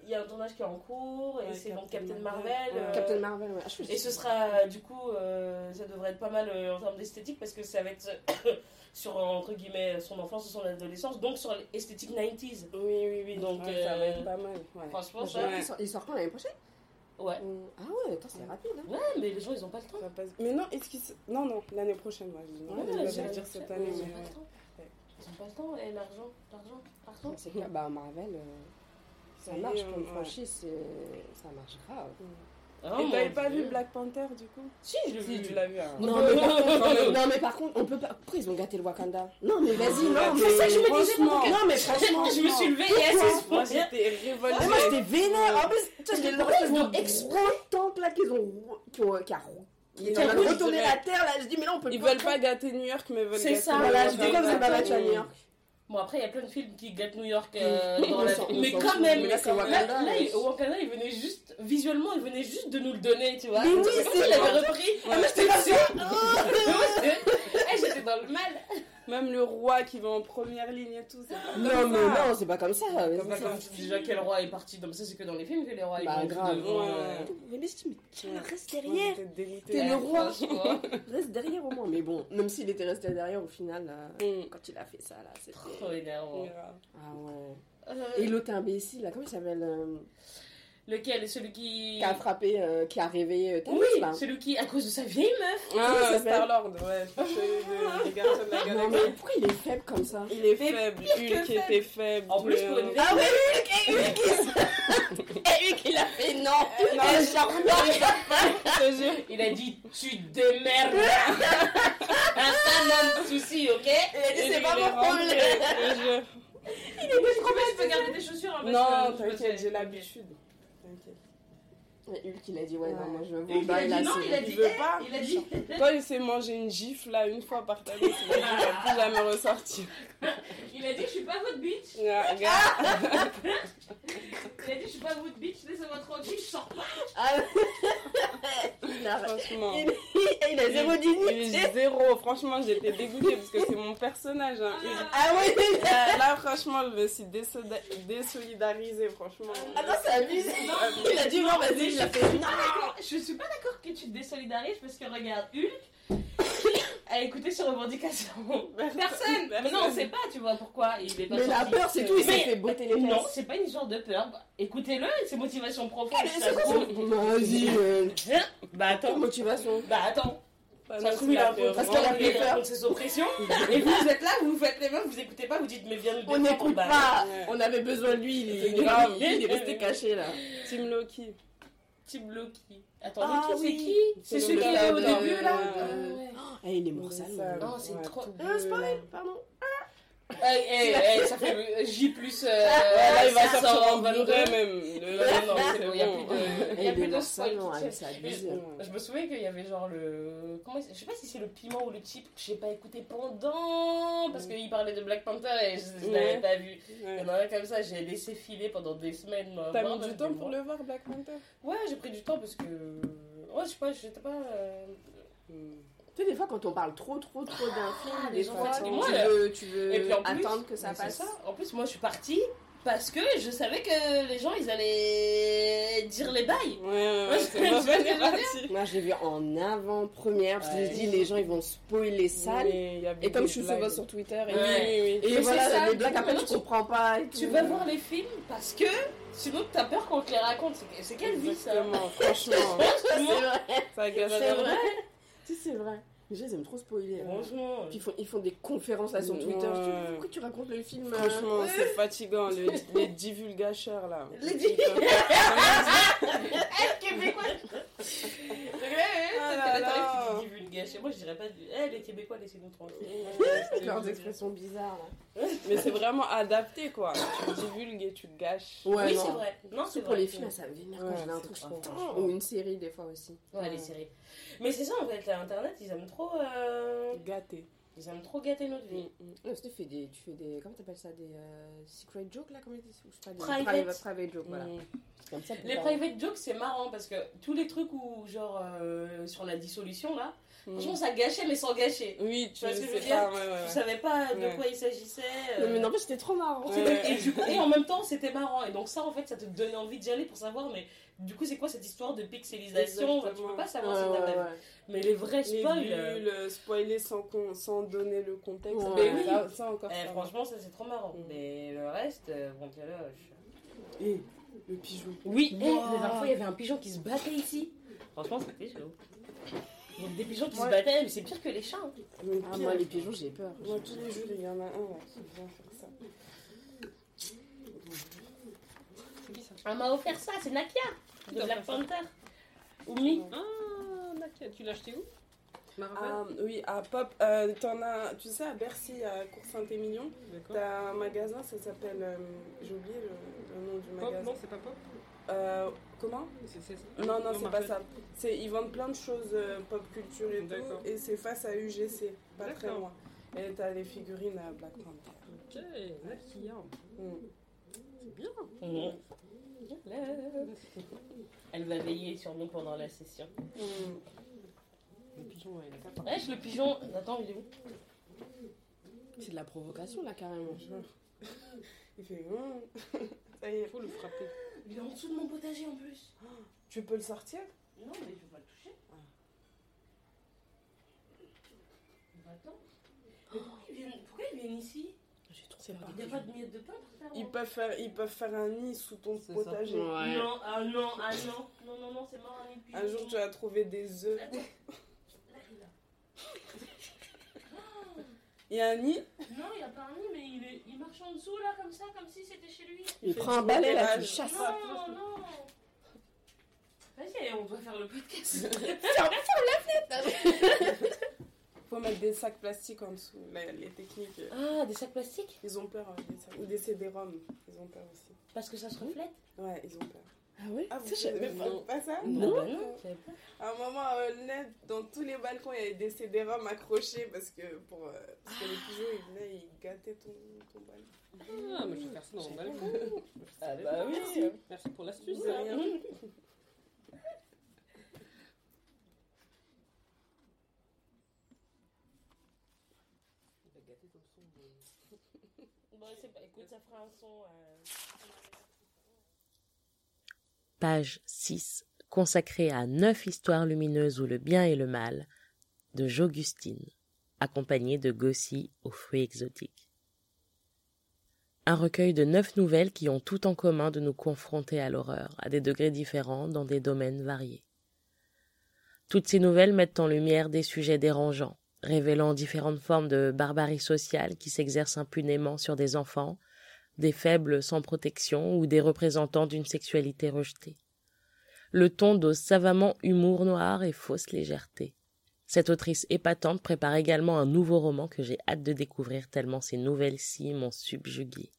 y a un tournage qui est en cours et Ouais, c'est donc Captain Marvel. Marvel. Ouais. euh, Captain Marvel, ouais. Ah, je Et ce sera du coup, euh, ça devrait être pas mal euh, en termes d'esthétique parce que ça va être sur entre guillemets son enfance ou son adolescence, donc sur l'esthétique 90s. Oui, oui, oui. Donc, Ouais, ça va être pas mal. Ouais. Franchement, Ouais. ça. Ouais. Il sort- Il sort quand l'année prochaine? Ouais. Ah ouais, attends, c'est rapide. Hein. Ouais, mais les gens ils ont pas le temps. Ça passe- Mais non, est-ce qu'ils... Non, non, l'année prochaine, moi, je dis. Non, Ouais, je vais dire cette ils année. ont mais pas le ouais. temps. Ils ont pas le temps et l'argent, l'argent, l'argent. C'est que bah, Marvel, euh, ça marche comme ouais. franchise, ça marche grave. Oh, Et mon t'avais pas Dieu. vu Black Panther, du coup? Si, je l'ai Si, vu. tu l'as vu. hein. Non mais, par contre, non, mais par contre, on peut pas. Pourquoi ils ont gâté le Wakanda? Non, mais vas-y, non, mais. C'est ça que je me disais, Franchement, Non, mais franchement. Je me suis levée et Moi, j'étais révoltée. Ah, moi j'étais vénère. En plus, tu sais, que ils gros tank là qu'ils ont. qui ont- Ils retourner je la terre là. Je dis, mais là on peut Ils veulent pas gâter New York, mais veulent C'est ça, Voilà, je dis comme à New York. Bon, après, il y a plein de films qui gâtent New York euh, dans la on Mais quand même, Mais là, Wakanda, là, ouais. il- Wakanda, il venait juste, visuellement, il venait juste de nous le donner, tu vois. Mais oui, c'est s'il avait repris. Ah, mais j'étais comme ça. Dans le mal. Même le roi qui va en première ligne et tout, c'est pas Non, comme mais ça. non, c'est pas comme ça. Comme vas-y. ça, comme tu dis déjà quel roi est parti. Donc ça, c'est que dans les films que les rois ils Bah, vont grave. devant, Ouais. euh, Mais tiens, reste derrière. T'es le roi. Reste derrière au moins. Mais bon, même s'il était resté derrière au final, euh, Mm. quand il a fait ça là, c'était. Trop énervant. Ah ouais. Euh, Et l'autre imbécile là, comment il s'appelle euh, Lequel? Celui qui. Qui a frappé, euh, qui a réveillé euh, Thanos Oui, là. celui qui, à cause de sa vieille meuf. Ah, il s'appelle? Star-Lord, ouais. Des garçons de la Non galaxie. mais pourquoi il est faible comme ça? Il est faible, Hulk était faible. En plus, pour une euh, Ah oui, Hulk Et Hulk il- Et Hulk il a fait non non, Elle je- je te jure. Il a dit Tu démerdes Un de souci, ok? Il a dit c'est est pas mon problème je. Il est Tu peux, tu peux garder tes chaussures Non, t'inquiète, j'ai l'habitude. T'inquiète. Et Hulk il a dit ouais non moi je veux il bah, a il a dit non, il a Il dit veut eh, pas. Il a dit Quand il s'est mangé une gifle là une fois par table, il s'est dit, il va plus jamais ressortir. Il a dit Je suis pas votre bitch. Il a dit Je suis pas votre bitch, laissez-moi tranquille, je sors pas Ah, il a franchement. il, il a zéro Il dignité est zéro, franchement j'étais dégoûtée parce que c'est mon personnage. hein. Il- Ah oui Euh, là franchement je me suis désolidarisée franchement. Ah non c'est abusé Il a dit non vas-y il a fait non Je suis pas d'accord que tu te désolidarises parce que regarde, Hulk a écouté ses revendications. Personne Mais non, on sait pas, tu vois pourquoi il est pas Mais la sorti. peur c'est tout il s'est Mais- fait botter les Non, fesses c'est pas une histoire de peur. Bah, Écoutez-le, ses motivations profondes. Mais ça c'est quoi trouve- son- Vas-y euh, Hein Bah quelle attends. motivation Bah attends. Bah, Ça non, se trouve, c'est il a la un peur. Parce qu'elle a plus peur. contre ses oppressions. Et vous, vous êtes là, vous faites les meufs, vous écoutez pas, vous dites, mais viens nous On défendre, n'écoute bah, pas. On avait besoin de lui il est, grave. il est resté caché là Team Loki. Team Loki. Attends, Ah Loki, c'est oui. qui C'est C'est celui qui est au début là Ouais. Eh il est mort C'est sale ça, Non, c'est ouais, trop- Ah bleu, spoil là. pardon Eh, eh, eh, ça fait J plus. euh, Ouais, là, il va ça sortir sort en Blu-ray 22. même. Le- Non, non, c'est bon, il y a bon. plus de. Il Eh, y a il plus de spoil c'est abusé Je me souviens qu'il y avait genre le. Comment il- Je sais pas si c'est le piment ou le chip que j'ai pas écouté pendant. Parce qu'il parlait de Black Panther et je, je l'avais pas vu. Il y en a un comme ça, j'ai laissé filer pendant des semaines. T'as mis du temps pour le voir, Black Panther? Ouais, j'ai pris du temps parce que. Ouais, je sais pas, j'étais pas. Tu sais, des fois, quand on parle trop, trop, trop d'un film, les des gens fois, tu. Moi, veux, tu veux Et puis en plus, attendre que ça passe. ça. En plus, moi, je suis partie. Parce que je savais que les gens, ils allaient dire les bails. Ouais, ouais, ouais, c'est. Moi, je l'ai vu en avant-première parce que je Ouais. dis les gens ils vont spoiler avait Et comme je suis souvent sur Twitter et, Oui, oui, voilà, ça, les blagues après tu comprends pas. Et Tu vas voir les films parce que sinon t'as peur qu'on te les raconte. C'est- quelle vie ça franchement. C'est. Ça vrai. Si, c'est vrai. Les gens ils aiment trop spoiler. hein. Franchement. Puis ils font, ils font des conférences là sur Twitter. Je dis, Ouais. pourquoi tu racontes le film euh, Franchement, c'est fatigant, le- les divulgateurs là. Les di- Québécois Ah là là. Divulgues. Moi je dirais pas. du- Eh les Québécois, laissez-nous tranquilles. Leurs expressions bizarres là. Mais c'est vraiment adapté quoi. Tu divulgues et tu te gâches. Ouais, oui, c'est vrai. Non, c'est pour vrai. les films, ça me vénère quand un truc, je Ou une série des fois aussi. Ouais, les séries. Mais c'est ça en fait, là, Internet, ils aiment trop. euh, Gâté. Ils aiment trop gâter notre vie. Non, tu fais des, tu fais des, comment t'appelles ça, des euh, secret jokes là, comment ils disent, ou je sais pas, des Private. private, private jokes, voilà. Mm. Comme ça. Les private jokes, c'est marrant parce que tous les trucs où, genre, euh, sur la dissolution là, franchement, ça gâchait mais sans gâcher. Oui, tu vois ce que je veux dire ouais, ouais. Je savais pas de Ouais. quoi il s'agissait. Non, mais euh, n'empêche, c'était trop marrant. Ouais. Et, du coup, et en même temps, c'était marrant. Et donc, ça, en fait, ça te donnait envie d'y aller pour savoir, mais du coup, c'est quoi cette histoire de pixelisation? Exactement. Tu peux pas Ouais, savoir si t'as ouais, pas ouais. vu. Mais les vrais Les spoils. euh, bulles, euh, spoiler sans, con- sans donner le contexte. Ouais. Mais oui, ça, ça encore. eh, va. franchement, ça c'est trop marrant. Mm. Mais le reste, euh, bon, t'es là, je- Et le pigeon. Oui, Wow. eh, la dernière fois, il y avait un pigeon qui se battait ici. Franchement, c'était chaud. Il y a des pigeons qui se battaient, mais c'est pire que les chats. hein. Ah, pire. moi, les pigeons, j'ai peur. Moi, tous les jours, il y en a un là, qui vient faire ça. Elle m'a offert ça, c'est Nakia de Black Panther. Oumi. Ah, d'accord. Tu l'as acheté où? Marvel Ah, oui, à Pop, euh, t'en as, tu sais, à Bercy, à Cours Saint-Émilion, t'as un magasin, ça s'appelle, euh, j'ai oublié le, le nom du Pop, magasin. non, c'est pas Pop? Euh, comment C'est- c'est- Non, non, c'est pas ça. C'est, ils vendent plein de choses euh, pop culture et D'accord. tout, et c'est face à UGC, pas très loin. Et t'as les figurines à Black Panther. Ok, Nakia. Mm. C'est bien. Mhm. Elle va veiller sur nous pendant la session. Mm. Le pigeon, ouais, il est sympa. Wesh, le pigeon. Attends, il est où? C'est de la provocation, là, carrément. Il fait, Mm. ça y est, Il faut le frapper. Il est en dessous de mon potager en plus. tu peux le sortir? Non, mais je vais pas le toucher. Attends. Mais pourquoi ils viennent, pourquoi ils viennent ici? J'ai trop C'est peur. pas Il n'y a pas de miettes de pain pour faire Ils peuvent faire, ils peuvent faire un nid sous ton C'est ça. potager. Ouais. Non, ah non, ah non. Non, non, non, c'est mort un nid. Un jour, tu vas trouver des œufs. Attends. Là, il a. Il y a un nid Non, il n'y a pas un nid, mais il, est, il marche en dessous là, comme ça, comme si c'était chez lui. Il prend un balai, là, tu chasses. Non, non. Vas-y, on doit faire le podcast. faut mettre des sacs plastiques en dessous. Là, les techniques, Ah, des sacs plastiques? Ils ont peur. euh, des sacs- Ou des CD-ROM, ils ont peur aussi. Parce que ça se reflète? Ouais, ils ont peur. Ah ouais? Ah, vous savez pas. pas, ça? Non, bah non, je savais pas. À un moment, euh, net, dans tous les balcons, il y avait des CD-ROM accrochés parce que, pour, euh, parce que les pigeons, ils venaient, ils gâtaient ton, ton balcon. Ah, mais je vais faire ça dans mon balcon. Ah bah oui. Merci, Merci pour l'astuce. De rien. Il va gâter ton son. Bon, c'est pas... Écoute, ça fera un son. euh, Page 6, consacrée à neuf histoires lumineuses où le bien et le mal, de J'Augustine, accompagnée de Gossi aux fruits exotiques. Un recueil de neuf nouvelles qui ont tout en commun de nous confronter à l'horreur, à des degrés différents, dans des domaines variés. Toutes ces nouvelles mettent en lumière des sujets dérangeants, révélant différentes formes de barbarie sociale qui s'exercent impunément sur des enfants, des faibles sans protection ou des représentants d'une sexualité rejetée. Le ton dose savamment humour noir et fausse légèreté. Cette autrice épatante prépare également un nouveau roman que j'ai hâte de découvrir tellement ces nouvelles-ci m'ont subjugué.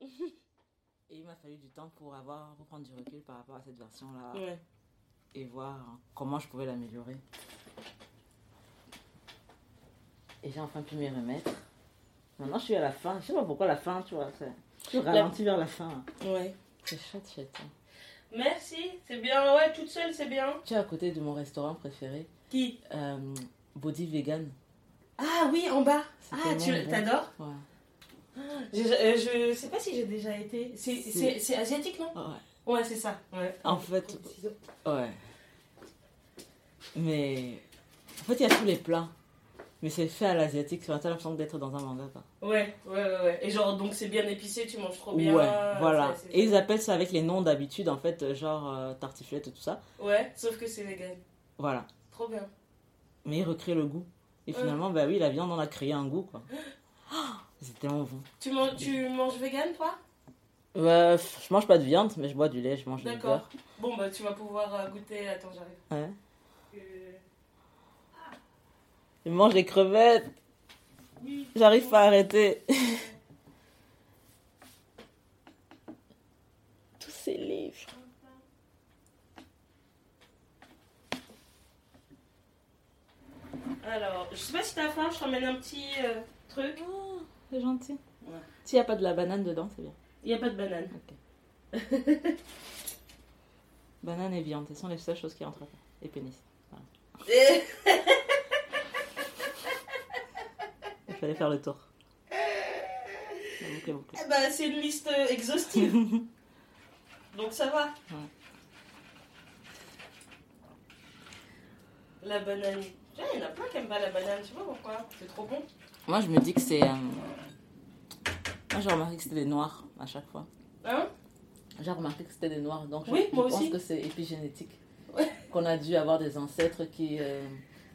Et il m'a fallu du temps pour avoir pour prendre du recul par rapport à cette version-là Ouais. et voir comment je pouvais l'améliorer. Et j'ai enfin pu m'y remettre. Maintenant, je suis à la fin. Je sais pas pourquoi la fin, tu vois. Je ralentis vers la fin. Ouais. C'est chouette, chouette. hein. Merci, c'est bien. Ouais, toute seule, c'est bien. Tu es à côté de mon restaurant préféré, Qui? Euh, Body Vegan. Ah oui, en bas. Ah, tu bon. t'adores? Ouais. J'ai- euh, Je sais pas si j'ai déjà été. C'est asiatique, non? Ouais. Ouais, c'est ça. Ouais. En fait, ouais. Mais en fait, il y a tous les plats. Mais c'est fait à l'asiatique, ça t'as l'impression d'être dans un manga. Quoi. Ouais, ouais, ouais, ouais. Et genre, donc c'est bien épicé, tu manges trop bien. Ouais, voilà. c'est- Et ils appellent ça avec les noms d'habitude, en fait, euh, genre euh, tartiflette et tout ça. Ouais, sauf que c'est vegan. Voilà. Trop bien. Mais ils recréent le goût. Et Ouais. finalement, bah oui, la viande en a créé un goût, quoi. Ah, C'est tellement bon. Tu, manges, tu manges vegan, toi? Ouais, je mange pas de viande, mais je bois du lait, je mange du D'accord. beurre. Bon, bah tu vas pouvoir euh, goûter. Attends, j'arrive. Ouais. Euh, Je mange des crevettes. J'arrive pas à arrêter. Tous ces livres. Alors, je sais pas si t'as faim, je te ramène un petit euh, truc. Oh, c'est gentil. Ouais. S'il n'y a pas de la banane dedans, c'est bien. Il n'y a pas de banane. Banane et viande, ce sont les seules choses qui rentrent pas. Et pénis. Il fallait faire le tour. Bouclée. Eh ben, c'est une liste exhaustive. Donc ça va. Ouais. La banane. Il y en a plein qui aiment pas la banane, je sais pas pourquoi? C'est trop bon. Moi, je me dis que c'est. euh, Moi, j'ai remarqué que c'était des noirs à chaque fois. Hein J'ai remarqué que c'était des noirs, donc je- Oui, je, moi pense aussi. que c'est épigénétique. Ouais. Qu'on a dû avoir des ancêtres qui euh,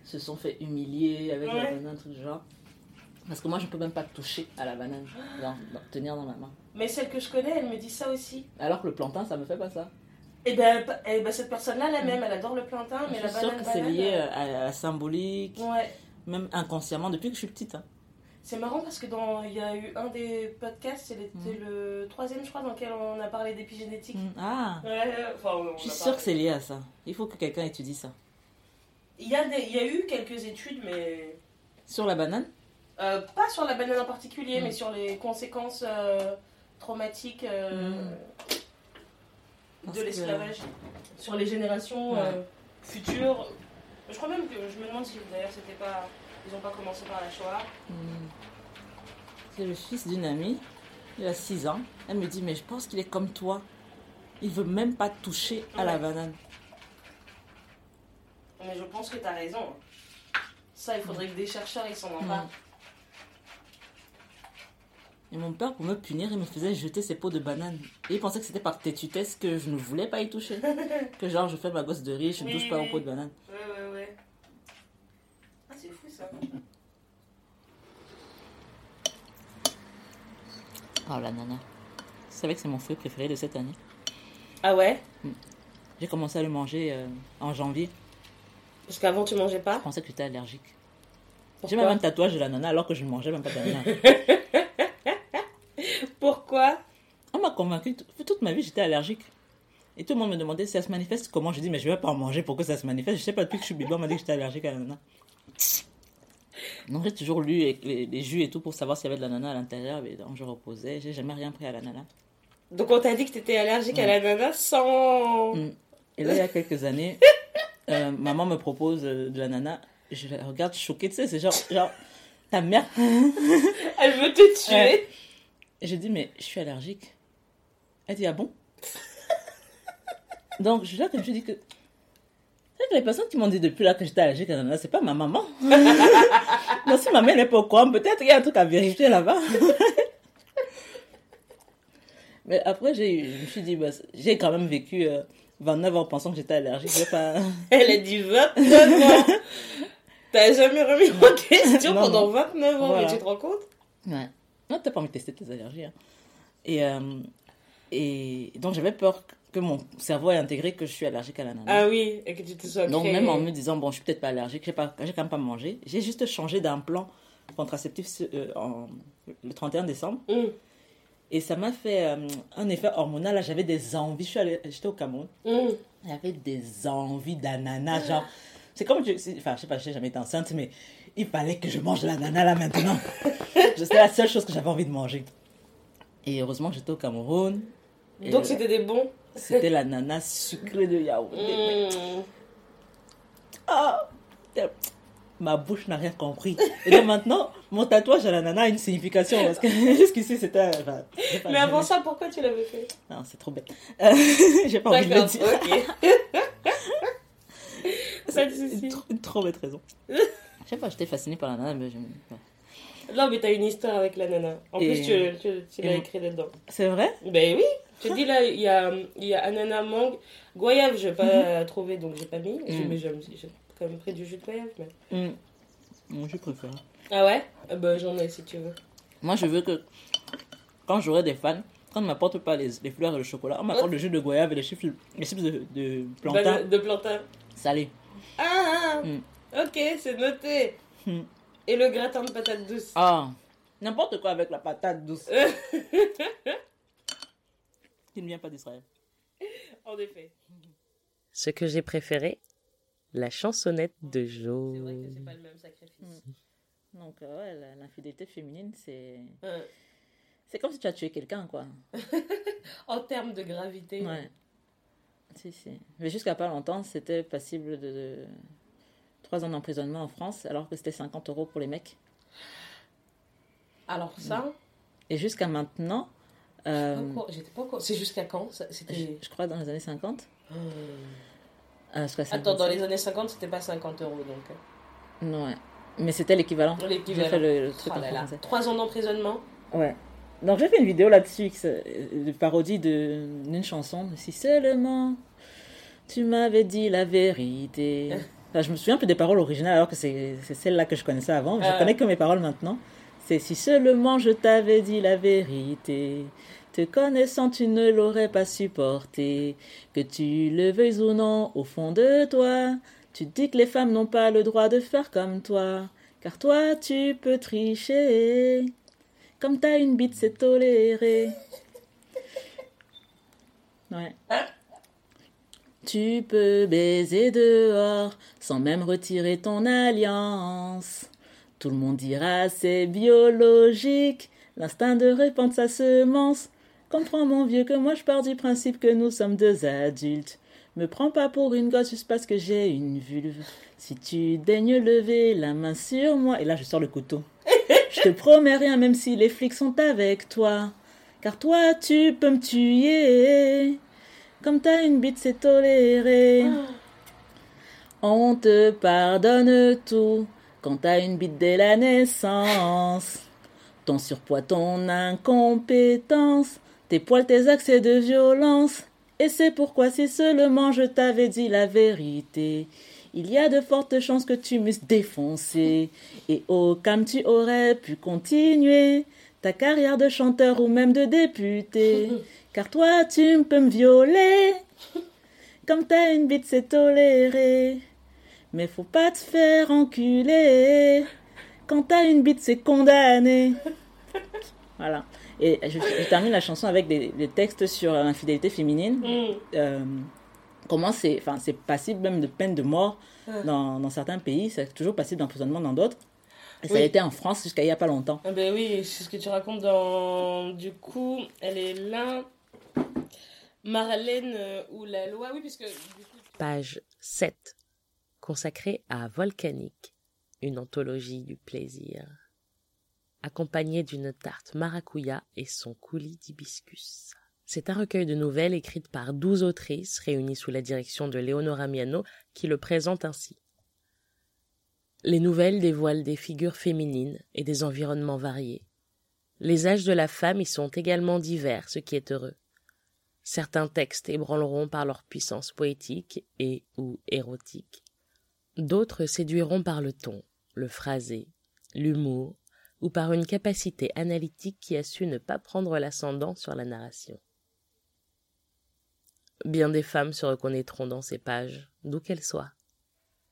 se sont fait humilier avec la banane, un truc genre. Parce que moi, je peux même pas toucher à la banane, dans- dans- tenir dans ma main. Mais celle que je connais, elle me dit ça aussi. Alors que le plantain, ça me fait pas ça. Et ben, pa- eh ben, cette personne-là, elle même, elle adore le plantain, mais je la suis sûre banane. que c'est banane, lié euh, à à la symbolique, Ouais. même inconsciemment, depuis que je suis petite. hein. C'est marrant parce que dans il y a eu un des podcasts, c'était Mm. le troisième, je crois, dans lequel on a parlé d'épigénétique. Ah, Ouais, enfin, on je suis sûre parlé. que c'est lié à ça. Il faut que quelqu'un étudie ça. Il y, a des- il y a eu quelques études, mais Sur la banane? Euh, pas sur la banane en particulier, Mm. mais sur les conséquences euh, traumatiques euh, Mm. De que- l'esclavage sur les générations Ouais. futures. Je crois même que je me demande si d'ailleurs c'était pas ils ont pas commencé par la Shoah. Hmm. C'est le fils d'une amie, il a 6 ans. Elle me dit, mais je pense qu'il est comme toi. Il veut même pas toucher à la banane. Mais je pense que tu as raison. Ça, il faudrait que des chercheurs ils s'en emparent. Et mon père, pour me punir, il me faisait jeter ses pots de banane. Et il pensait que c'était par têtutesse que je ne voulais pas y toucher. que genre, je fais ma gosse de riz, je ne Oui, touche pas oui. au pot de banane. Ouais, ouais, ouais. Ah, c'est fou ça. Oh la nana. Vous savez que c'est mon fruit préféré de cette année. Ah ouais? J'ai commencé à le manger euh, en janvier. Parce qu'avant tu mangeais Je pas pensais que j'étais allergique. J'ai même un tatouage de la nana alors que je ne mangeais même pas d'ananas. Pourquoi On m'a convaincu, toute- ma vie j'étais allergique. Et tout le monde me demandait si ça se manifeste comment. Je dis, mais je vais pas en manger pour que ça se manifeste. Je sais pas, depuis que je suis bébé, on m'a dit que j'étais allergique à l'ananas. Donc j'ai toujours lu les, les jus et tout pour savoir s'il y avait de l'ananas à l'intérieur. Mais donc je reposais, j'ai jamais rien pris à l'ananas. Donc on t'a dit que t'étais allergique à l'ananas sans... Mm. Et là, il y a quelques années, euh, maman me propose euh, de l'ananas. Je la regarde choquée, tu sais, c'est genre, genre, ta mère. Elle veut te tuer Ouais. Et je dis, mais je suis allergique. Elle dit, ah bon? Donc, je là que je suis dit que. C'est que les personnes qui m'ont dit depuis là que j'étais allergique c'est pas ma maman. Donc, si ma mère n'est pas au courant, peut-être qu'il y a un truc à vérifier là-bas. Mais après, j'ai je me suis dit, bah, j'ai quand même vécu euh, 29 ans pensant que j'étais allergique. Pas. Elle a dit 29 ans T'as jamais remis en question Non, pendant non. 29 ans, Voilà. mais tu te rends compte? Ouais. Non, t'as pas envie de tester tes allergies. hein. Et, euh, et donc, j'avais peur que mon cerveau ait intégré que je suis allergique à l'ananas. Ah oui, et que tu te sois donc, créé- même en me disant, bon, je suis peut-être pas allergique, j'ai quand même pas mangé, j'ai juste changé d'un plan contraceptif euh, en, le 31 décembre. Mm. Et ça m'a fait euh, un effet hormonal. Là, j'avais des envies. J'étais au Cameroun. Mm. J'avais des envies d'ananas. Genre, c'est comme. je- Enfin, je sais pas, j'ai jamais été enceinte, mais il fallait que je mange de l'ananas là maintenant. C'était la seule chose que j'avais envie de manger. Et heureusement que j'étais au Cameroun. Donc c'était des bons c'était l'ananas sucré de yaourt. Mm. Ah, c'était ma bouche n'a rien compris. Et donc maintenant, mon tatouage à la nana a une signification parce que jusqu'ici c'était. enfin, Mais avant ça, pourquoi tu l'avais fait? Non, c'est trop bête. Euh, J'ai pas envie de le dire. ok. Pas de souci. Une trop, une trop bête raison. Je sais pas, j'étais fascinée par la nana, mais je... Non, mais t'as une histoire avec la nana. En Et- plus, tu, tu, tu l'as écrit dedans. C'est vrai? Ben oui, je te dis là, il y a, y a ananas, mangue, goyave, je n'ai pas trouvé donc j'ai pas mis. J'ai- Mhm. Mais j'ai quand même pris du jus de goyave. mais- Mm. Moi, je préfère. Ah ouais? Ah Ben j'en ai si tu veux. Moi, je veux que quand j'aurai des fans, quand on ne m'apporte pas les, les fleurs et le chocolat, on m'apporte le jus de goyave et les chips, les chips de, de plantain Ban- De plantain. salés. Ah, ah, Mm. Ok, c'est noté. Mm. Et le gratin de patates douces. Ah, n'importe quoi avec la patate douce. Qui ne vient pas d'Israël. En effet. Ce que j'ai préféré, la chansonnette de Jo. C'est vrai que c'est pas le même sacrifice. Donc, euh, ouais, l'infidélité féminine, c'est. Euh, C'est comme si tu as tué quelqu'un, quoi. en termes de gravité. Ouais. Si, si. Mais jusqu'à pas longtemps, c'était passible de, de 3 ans d'emprisonnement en France, alors que c'était 50 euros pour les mecs. Alors ça, Et jusqu'à maintenant, euh, j'étais pas. C'est jusqu'à quand je, C'était. je crois dans les années 50. Hmm. euh, Attends, dans 55. les années 50, c'était pas 50 euros donc. Non, ouais. Mais c'était l'équivalent. J'ai L'équivalent. fait le, le truc Oh en là. Trois ans d'emprisonnement. Ouais. Donc j'ai fait une vidéo là-dessus, de parodie d'une chanson. Si seulement tu m'avais dit la vérité. Enfin, je me souviens peu des paroles originales alors que c'est celle-là que je connaissais avant. Je connais que mes paroles maintenant. C'est si seulement je t'avais dit la vérité. Te connaissant, tu ne l'aurais pas supporté. Que tu le veuilles ou non, au fond de toi, tu te dis que les femmes n'ont pas le droit de faire comme toi. Car toi, tu peux tricher. Comme t'as une bite, c'est toléré. Ouais. Tu peux baiser dehors sans même retirer ton alliance. Tout le monde dira c'est biologique, l'instinct de répandre sa semence. Comprends mon vieux que moi je pars du principe que nous sommes deux adultes. Me prends pas pour une gosse juste parce que j'ai une vulve. Si tu daignes lever la main sur moi, et là je sors le couteau. Je te promets rien même si les flics sont avec toi. Car toi tu peux me tuer. Comme t'as une bite c'est toléré. On te pardonne tout quand t'as une bite dès la naissance. Ton surpoids, ton incompétence, tes poils, tes accès de violence. Et c'est pourquoi si seulement je t'avais dit la vérité, il y a de fortes chances que tu m'eusses défoncé. Et au calme, tu aurais pu continuer ta carrière de chanteur ou même de député. Car toi, tu peux me violer. Comme t'as une bite, c'est toléré. Mais faut pas te faire enculer. Quand t'as une bite, c'est condamné. Voilà. Et je, je termine la chanson avec des, des textes sur l'infidélité féminine. Hmm. Euh, comment c'est, enfin, c'est passible même de peine de mort Ouais. dans, dans certains pays. C'est toujours passible d'emprisonnement dans d'autres. Et ça Oui. a été en France jusqu'à il y a pas longtemps. Ah ben oui, c'est ce que tu racontes dans... Du coup, elle est là. Marlène euh, ou la loi, oui, puisque... Du coup, Page 7, consacrée à Volcanique, une anthologie du plaisir, accompagnée d'une tarte maracuya et son coulis d'hibiscus. C'est un recueil de nouvelles écrites par douze autrices réunies sous la direction de Leonora Miano qui le présente ainsi. Les nouvelles dévoilent des figures féminines et des environnements variés. Les âges de la femme y sont également divers, ce qui est heureux. Certains textes ébranleront par leur puissance poétique et ou érotique. D'autres séduiront par le ton, le phrasé, l'humour, ou par une capacité analytique qui a su ne pas prendre l'ascendant sur la narration. Bien des femmes se reconnaîtront dans ces pages, d'où qu'elles soient.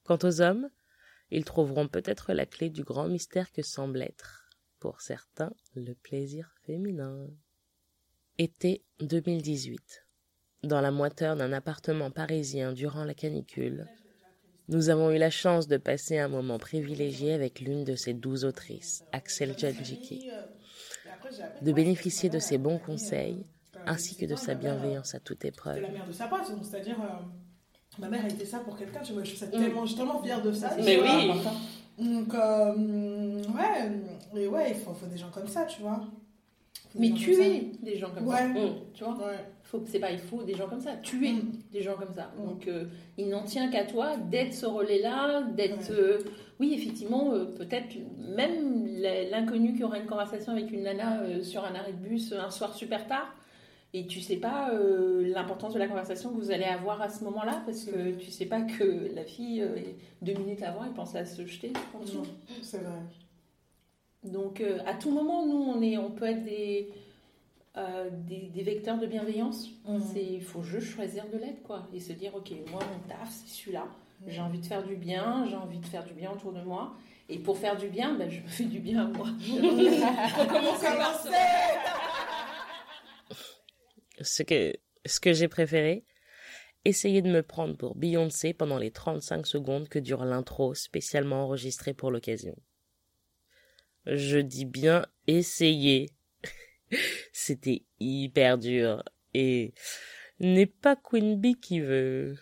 Quant aux hommes, ils trouveront peut-être la clé du grand mystère que semble être, pour certains, le plaisir féminin. Été 2018. Dans la moiteur d'un appartement parisien durant la canicule, nous avons eu la chance de passer un moment privilégié avec l'une de ces douze autrices, Axel Jadjiki, de bénéficier de ses bons conseils ainsi que de sa bienveillance à toute épreuve. Ma mère a été ça pour quelqu'un, tu vois, je suis tellement, je suis tellement fière de ça. Mais oui. Donc, euh, ouais, ouais, il faut, faut des gens comme ça, tu vois. Faut Mais tuer des gens comme Ouais. ça. Mm. Tu vois ça. Ouais. faut, C'est pas il faut des gens comme ça. Tuer Mm. des gens comme ça. Mm. Donc euh, il n'en tient qu'à toi d'être ce relais-là, d'être. Ouais. euh, oui, effectivement, peut-être même l'inconnu qui aura une conversation avec une nana sur un arrêt de bus un soir super tard. Et tu sais pas euh, l'importance de la conversation que vous allez avoir à ce moment-là parce que tu sais pas que la fille, euh, deux minutes avant, elle pensait à se jeter en dessous. Non, c'est vrai. Donc euh, à tout moment, nous, on, est, on peut être des, des, des vecteurs de bienveillance. C'est Il faut juste choisir de l'être, quoi. Et se dire, ok, moi, mon taf, c'est celui-là. J'ai envie de faire du bien, j'ai envie de faire du bien autour de moi. Et pour faire du bien, ben, je me fais du bien à moi. Ce que, j'ai préféré, essayer de me prendre pour Beyoncé pendant les 35 secondes que dure l'intro spécialement enregistrée pour l'occasion. Je dis bien essayer. C'était hyper dur et n'est pas Queen Bee qui veut.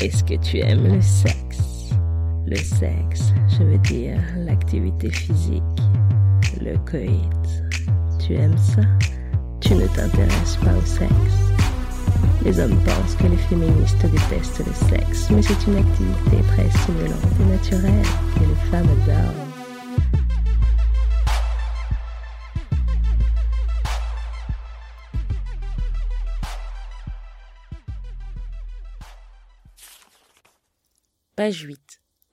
Est-ce que tu aimes le sexe? Le sexe, je veux dire l'activité physique, le coït. Tu aimes ça? Tu ne t'intéresses pas au sexe Les hommes pensent que les féministes détestent le sexe, mais c'est une activité très stimulante et naturelle que les femmes adorent. Page 8,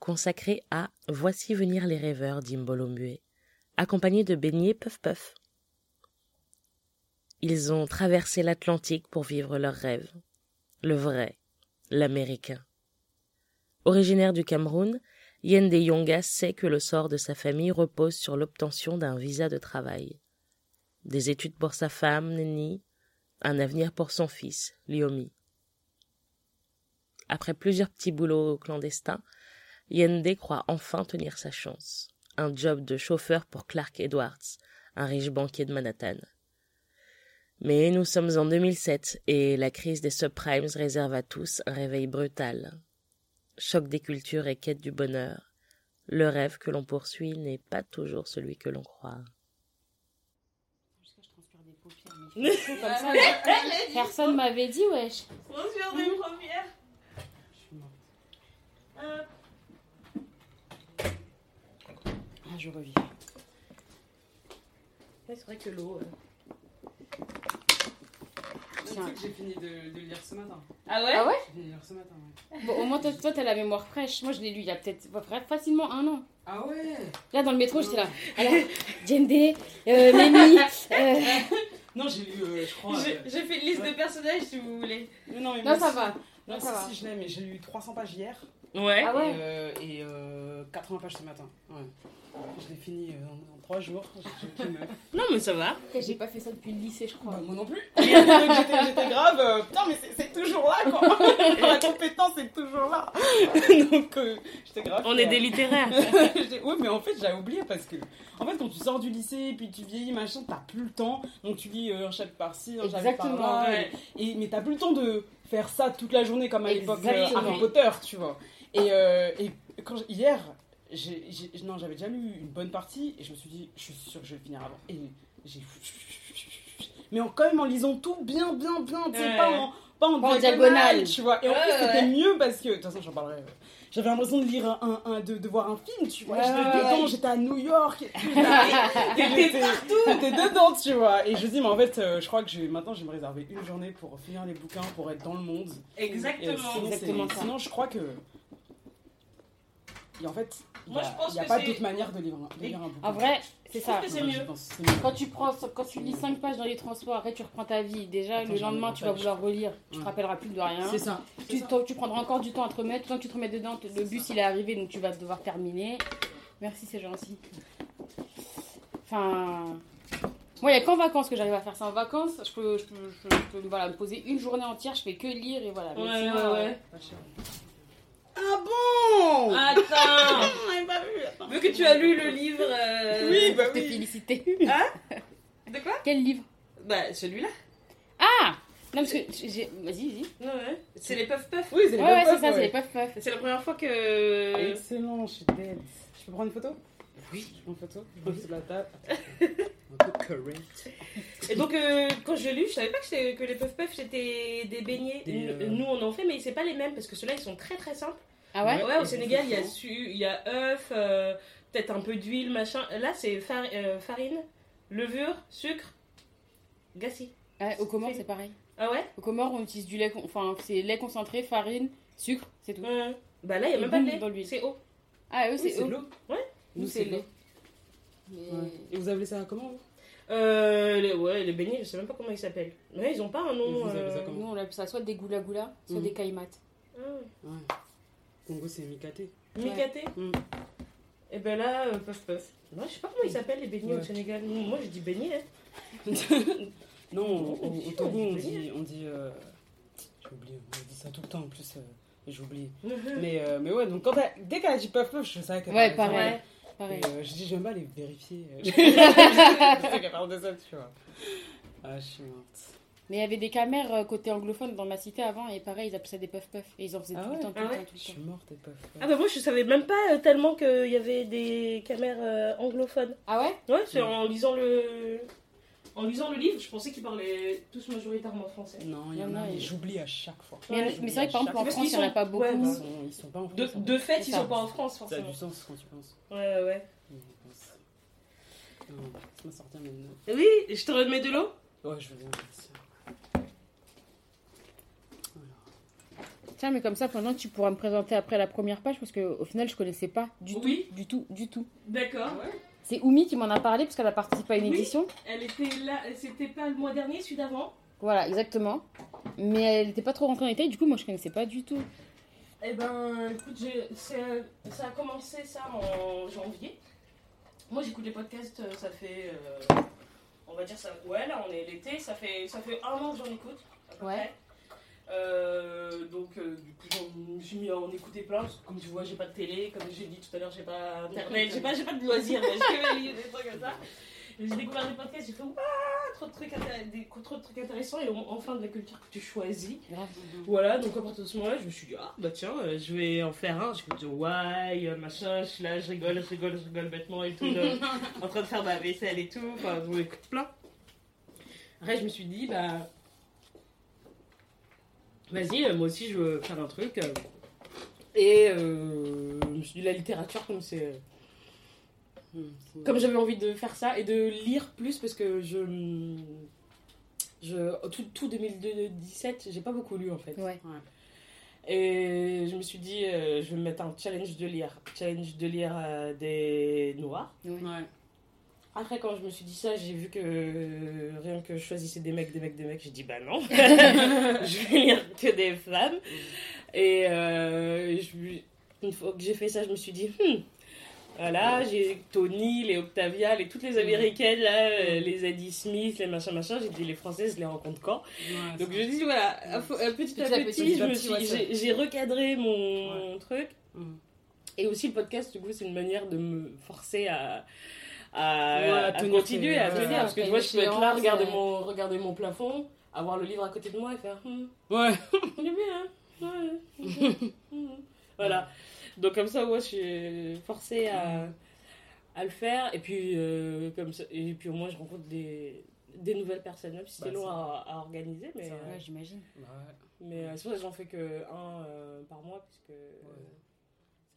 consacrée à Voici venir les rêveurs d'Imbolo Muet, accompagnés de beignets Puff Puff. Ils ont traversé l'Atlantique pour vivre leurs rêves, le vrai, l'américain. Originaire du Cameroun, Yende Yonga sait que le sort de sa famille repose sur l'obtention d'un visa de travail. Des études pour sa femme, Neni, un avenir pour son fils, Liomi. Après plusieurs petits boulots clandestins, Yende croit enfin tenir sa chance. Un job de chauffeur pour Clark Edwards, un riche banquier de Manhattan. Mais nous sommes en 2007 et la crise des subprimes réserve à tous un réveil brutal. Choc des cultures et quête du bonheur. Le rêve que l'on poursuit n'est pas toujours celui que l'on croit. Comme ça, là, personne m'avait dit, wesh. Transpire des premières. Ah, je reviens. c'est vrai que l'eau. Sais que j'ai fini de, de lire ce matin. Ah ouais Ah ouais J'ai fini de lire ce matin, ouais. Bon, au moins, toi, toi, t'as la mémoire fraîche. Moi, je l'ai lu il y a peut-être facilement un an. Ah ouais Là, dans le métro, j'étais là. Alors, Djembe, euh, Mimi, euh, Non, j'ai lu, euh, je crois. J'ai euh, j'ai fait une liste de personnages si vous voulez. mais non, mais Non, ça va. Non, si, ça va. si, je l'ai, mais j'ai lu 300 pages hier. Ouais. Ah ouais Et, euh, et euh, 80 pages ce matin. Ouais. Je l'ai fini euh, en, en 3 jours. Non, mais ça va. J'ai pas fait ça depuis le lycée, je crois. Bah, moi non plus. J'étais j'étais grave. euh, putain, mais c'est- toujours là, quoi. La compétence est toujours là. Donc, euh, j'étais grave. On est des littéraires. Ouais, mais en fait, j'avais oublié parce que, en fait, quand tu sors du lycée, puis tu vieillis, machin, t'as plus le temps. Donc, tu lis euh, un chapitre par-ci, un chapitre Exactement, par-là. ouais. Et- mais t'as plus le temps de faire ça toute la journée comme à l'époque euh. Harry Potter, tu vois. Et, euh, et quand j- hier, non, j'avais déjà lu une bonne partie et je me suis dit, je suis sûre que je vais finir avant. Et j'ai. Mais en, quand même en lisant tout bien, bien, bien, tu sais, Ouais. pas en, pas en Pas en diagonale, diagonale. tu vois. Et en Ouais, plus, c'était ouais. mieux parce que, de toute façon, j'en parlerai. J'avais l'impression de lire un, un- de, de voir un film, tu vois. Ouais, j'étais ouais, dedans, ouais. j'étais à New York et tout. J'étais j'étais dedans, tu vois. Et je dis, mais en fait, euh, je crois que maintenant, je vais me réserver une journée pour finir les bouquins, pour être dans le monde. Et Exactement. sinon, Exactement sinon, je crois que. Et en fait, il n'y a, y a pas d'autre manière de lire, un- de lire un bouquin. En vrai, c'est ça. que c'est Moi, mieux. Quand tu, prends, quand tu lis 5 pages dans les transports, après tu reprends ta vie. Déjà, Attends, le lendemain, tu vas vouloir relire. Tu te Ouais. rappelleras plus de rien. C'est ça. Tu, prendras encore du temps à te remettre. Le temps que tu te remets dedans, le bus il est arrivé, donc tu vas devoir terminer. Merci, c'est gentil. Enfin. Moi, il n'y a qu'en vacances que j'arrive à faire ça. En vacances, je peux, je peux, je peux- je peux, voilà, me poser une journée entière, je fais que lire et voilà. Ouais, sinon, ouais, euh, ouais. Ah bon? Attends j'avais pas vu. attends. Vu que tu as lu le livre. euh, Oui, bah je t'ai oui. félicité. De quoi? Quel livre? Bah, celui-là. Ah Non, parce que j'ai. Vas-y, vas-y. Ouais, ouais. C'est les puff puff. Oui, c'est les Ouais, ouais, puff c'est ça, puff, c'est les ouais. puff puff. C'est la première fois que. Excellent, je suis dead. Je peux prendre une photo? Oui. Je prends une photo Je pose sur la table. Un peu correct. Et donc, euh, quand je l'ai lu, je savais pas que, les puff puff c'était des beignets. Des, euh, Nous, on en fait, mais c'est pas les mêmes parce que ceux-là, ils sont très très simples. Ah ouais? Ouais, au Sénégal, il y a su, il y a œuf, euh, peut-être un peu d'huile, machin. Là, c'est far- euh, farine, levure, sucre, gassi. Ouais, Au Comores, c'est pareil. Ah ouais? Au Comores, on utilise du lait. Enfin, c'est lait concentré, farine, sucre, c'est tout. Ouais. Bah là, il y a Et même pas de lait. dans l'huile. C'est eau. Ah, eux, Oui, c'est c'est de eau. l'eau. Ouais. Nous, c'est l'eau. lait. Mais- Ouais. Et vous appelez ça comment vous? Euh, les, ouais, les beignets, je sais même pas comment ils s'appellent. Ouais, ils ont pas un nom. Vous ça euh, comment? Nous, on appelle ça soit des goula goula, soit Mhm. des kaimates. ah, Ouais. Congo, c'est Mikate. Mikaté? Mm. Et ben là, euh, puff puff. Moi, je sais pas comment ils s'appellent les beignets Ouais. au Sénégal. Moi, je dis beignets. Hein. Non, au, Togo, on dit-. On dit euh, J'ai oublié, on dit ça tout le temps en plus. euh, et J'oublie. mais, euh, mais ouais, donc quand elle- dès qu'elle a dit puff puff, je savais qu'elle Ouais, ça. pareil. Pareil. Et, euh, je dis, j'aime pas les vérifier. je sais qu'elle parle de ça, tu vois. Ah, je suis morte. Mais il y avait des camères euh, côté anglophone dans ma cité avant, et pareil, ils appelaient ça des puff puff. Et ils en faisaient Ah tout ouais le temps, tout Ah le ouais temps, Je suis morte, et puff. Ah bah moi, je savais même pas euh, tellement qu'il y avait des caméras euh, anglophones. Ah ouais? Ouais, c'est en lisant le. En lisant le livre, je pensais qu'ils parlaient tous majoritairement français. Non, il y en a, il- j'oublie à chaque fois. Mais, Ouais, mais c'est vrai que par exemple en France, il n'y en a pas beaucoup. ouais, Ils bah, sont, ils sont pas en De, France. hein. de fait, ils ça. sont pas en France, Ça a forcément. du sens quand tu penses. Ouais, ouais, ouais. Sortir mes notes. Oui, je te remets de l'eau Ouais, je veux bien. Tiens, mais comme ça, pendant que tu pourras me présenter après la première page, parce qu'au final, je connaissais pas du Oui. tout, du tout, du tout. D'accord. C'est Oumi qui m'en a parlé, parce qu'elle a participé à une Oui. édition. Elle était là, c'était pas le mois dernier, celui d'avant Voilà, exactement. Mais elle n'était pas trop rentrée en détail, du coup, moi, je connaissais pas du tout. Eh ben, écoute, ça a commencé ça en janvier. Moi, j'écoute les podcasts, euh, ça fait, euh, on va dire ça, ouais, là, on est l'été, ça fait, ça fait un an que j'en écoute. à peu Ouais. près. Euh, donc, euh, du coup, j'en- je me suis mis à en écouter plein, parce que comme tu vois, j'ai pas de télé, comme j'ai dit tout à l'heure, j'ai pas internet, j'ai pas, j'ai pas de loisirs, j'ai des trucs comme ça. J'ai découvert des podcasts, j'ai fait, waouh, trop de trucs, des- trop de trucs intéressants, et en- enfin de la culture que tu choisis. Voilà, donc à partir de ce moment-là, je me suis dit, ah bah tiens, euh, je vais en faire un. J'écoute du why, euh, machin, je suis là, je rigole, je rigole, je rigole bêtement et tout, en train de faire ma vaisselle et tout, enfin, j'en écoute plein. Après, je me suis dit, bah, vas-y, euh, moi aussi je veux faire un truc. euh. et euh, je me suis dit, la littérature, comme c'est. Hum, c'est- comme j'avais envie de faire ça et de lire plus parce que je. je tout, tout 2017, j'ai pas beaucoup lu en fait. Ouais. Et je me suis dit, euh, je vais me mettre un challenge de lire. Challenge de lire euh, des noirs. Ouais. Après, quand je me suis dit ça, j'ai vu que euh, rien que je choisissais des mecs, des mecs, des mecs, j'ai dit bah non, je vais lire que des femmes. Et euh, je- une fois que j'ai fait ça, je me suis dit, Hmm, voilà, j'ai Tony, les Octavia, les, toutes les américaines, là, euh, les Eddie Smith, les machins, machins, j'ai dit les françaises, je les rencontre quand Ouais, Donc je dis voilà, petit à Petit à j'ai recadré mon truc. Et aussi le podcast, du coup, c'est une manière de me forcer à, à, Ouais, à à tenir continuer, à tenir. ouais. Parce que T'as tu vois, une je peux être là, regarder ouais. mon, regarder mon plafond, avoir le livre à côté de moi et faire hmm, Ouais. il est bien, hein ouais. hmm. Voilà. Donc comme ça, ouais, je suis forcée à, à le faire. Et puis, euh, comme ça, et puis au moins, je rencontre des, des nouvelles personnes, même si c'est Bah, long à, à organiser. Mais, C'est vrai. euh, j'imagine. Bah ouais. mais euh, c'est pour ça que j'en fais que un euh, par mois, puisque...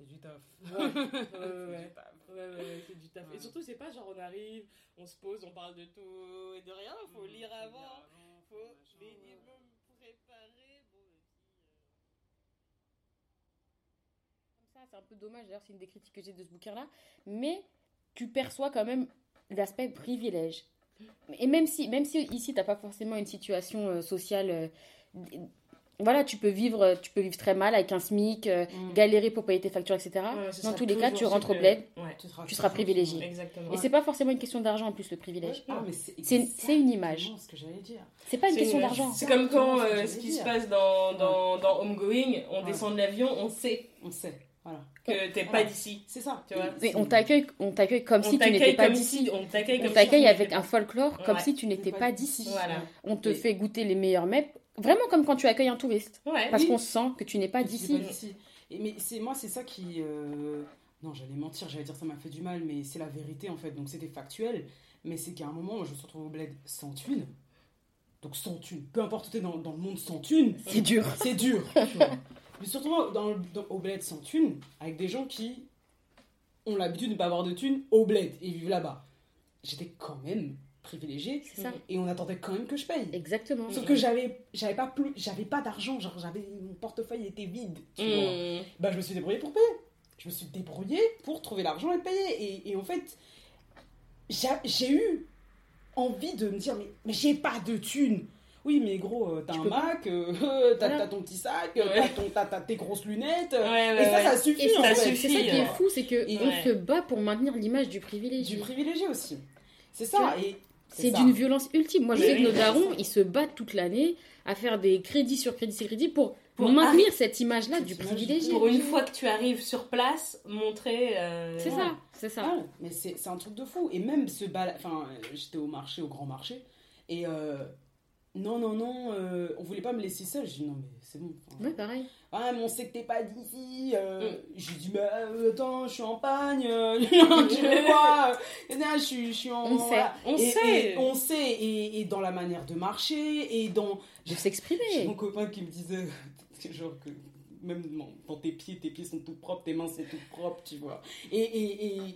C'est du taf. Ouais, ouais, ouais, C'est ouais. du taf. Ouais, ouais, ouais, c'est du taf. Et surtout, c'est pas genre on arrive, on se pose, on parle de tout et de rien, faut Mmh, lire avant, faut minimum préparer. Bon, et Comme ça, c'est un peu dommage, d'ailleurs, c'est une des critiques que j'ai de ce bouquin-là. Mais tu perçois quand même l'aspect privilège. Et même si, même si ici, t'as pas forcément une situation euh, sociale. Euh, voilà, tu peux vivre, tu peux vivre très mal avec un SMIC, euh, Mm. galérer pour payer tes factures, etc. Ouais, Dans tous les cas, tu rentres au bled, Ouais, tu seras privilégié. exactement. Et c'est pas forcément une question d'argent en plus, le privilège. Ah, c'est une image. exactement ce que j'allais dire. C'est pas une question une- d'argent. C'est comme quand ce euh, ce qui se passe dans, dans, dans Homegoing, on Ouais. descend de l'avion, on sait On sait. Voilà. que t'es pas Voilà. d'ici. C'est ça. Tu vois Mais on t'accueille, on t'accueille comme On si tu n'étais pas d'ici. si- On t'accueille si avec un folklore comme Ouais. si tu n'étais pas pas d'ici. d'ici. Voilà. On te Et- fait goûter les meilleurs mets, Vraiment comme quand tu accueilles un touriste. Ouais. Parce Oui. qu'on sent que tu n'es pas d'ici. mais c'est moi, c'est ça qui. euh, Non, j'allais mentir, j'allais dire ça m'a fait du mal, mais c'est la vérité en fait. Donc c'était factuel. Mais c'est qu'à un moment, moi, je me suis retrouvée au bled sans thune. Donc sans thune. Peu importe où t'es dans, dans le monde sans thune. C'est dur. C'est dur. tu vois. Mais surtout dans, dans- au bled sans thune, avec des gens qui ont l'habitude de ne pas avoir de thune au bled et vivent là-bas. J'étais quand même C'est ça. Et on attendait quand même que je paye. Exactement. Sauf que j'avais j'avais pas plus j'avais pas d'argent, genre j'avais mon portefeuille était vide, tu vois. Mmh. Bah je me suis débrouillée pour payer. Je me suis débrouillée pour trouver l'argent et payer et, et en fait j'a- j'ai eu envie de me dire mais, mais j'ai pas de thunes. Oui, mais gros, euh, t'as Tu un. Mac, euh, t'as Voilà. t'as ton petit sac, Ouais. t'as ton- t'as- t'as tes grosses lunettes, Ouais, ouais, et ça, ça suffit Et en ça fait. suffit, C'est ça qui est ouais. fou, c'est que Et- on ouais. se bat pour maintenir l'image du privilégié. Du privilégié aussi. C'est ça, et C'est d'une violence ultime. Moi, je Oui, sais que nos darons, ils se battent toute l'année à faire des crédits sur crédits sur crédits pour, Pour maintenir cette image-là du privilégié. Pour une fois que tu arrives sur place, montrer. euh, C'est Ouais. ça, c'est ça. Ah, mais c'est un truc de fou. Et même ce bal... Enfin, j'étais au marché, au grand marché. Et euh, non, non, non, euh, on voulait pas me laisser seule. J'ai dit non, mais c'est bon. Enfin, Ouais, pareil. Ah, mais on sait que t'es pas d'ici. Euh, Mm. J'ai dit, bah euh, attends, je suis en pagne. quoi euh, non, je, suis- je suis en. On sait, on Et- sait. et on sait. Et, et dans la manière de marcher. Et dans. De J'ai s'exprimer. mon copain qui me disait, genre que même dans- dans tes pieds, tes pieds sont tout propres, tes mains sont toutes propres, tu vois. Et, et, et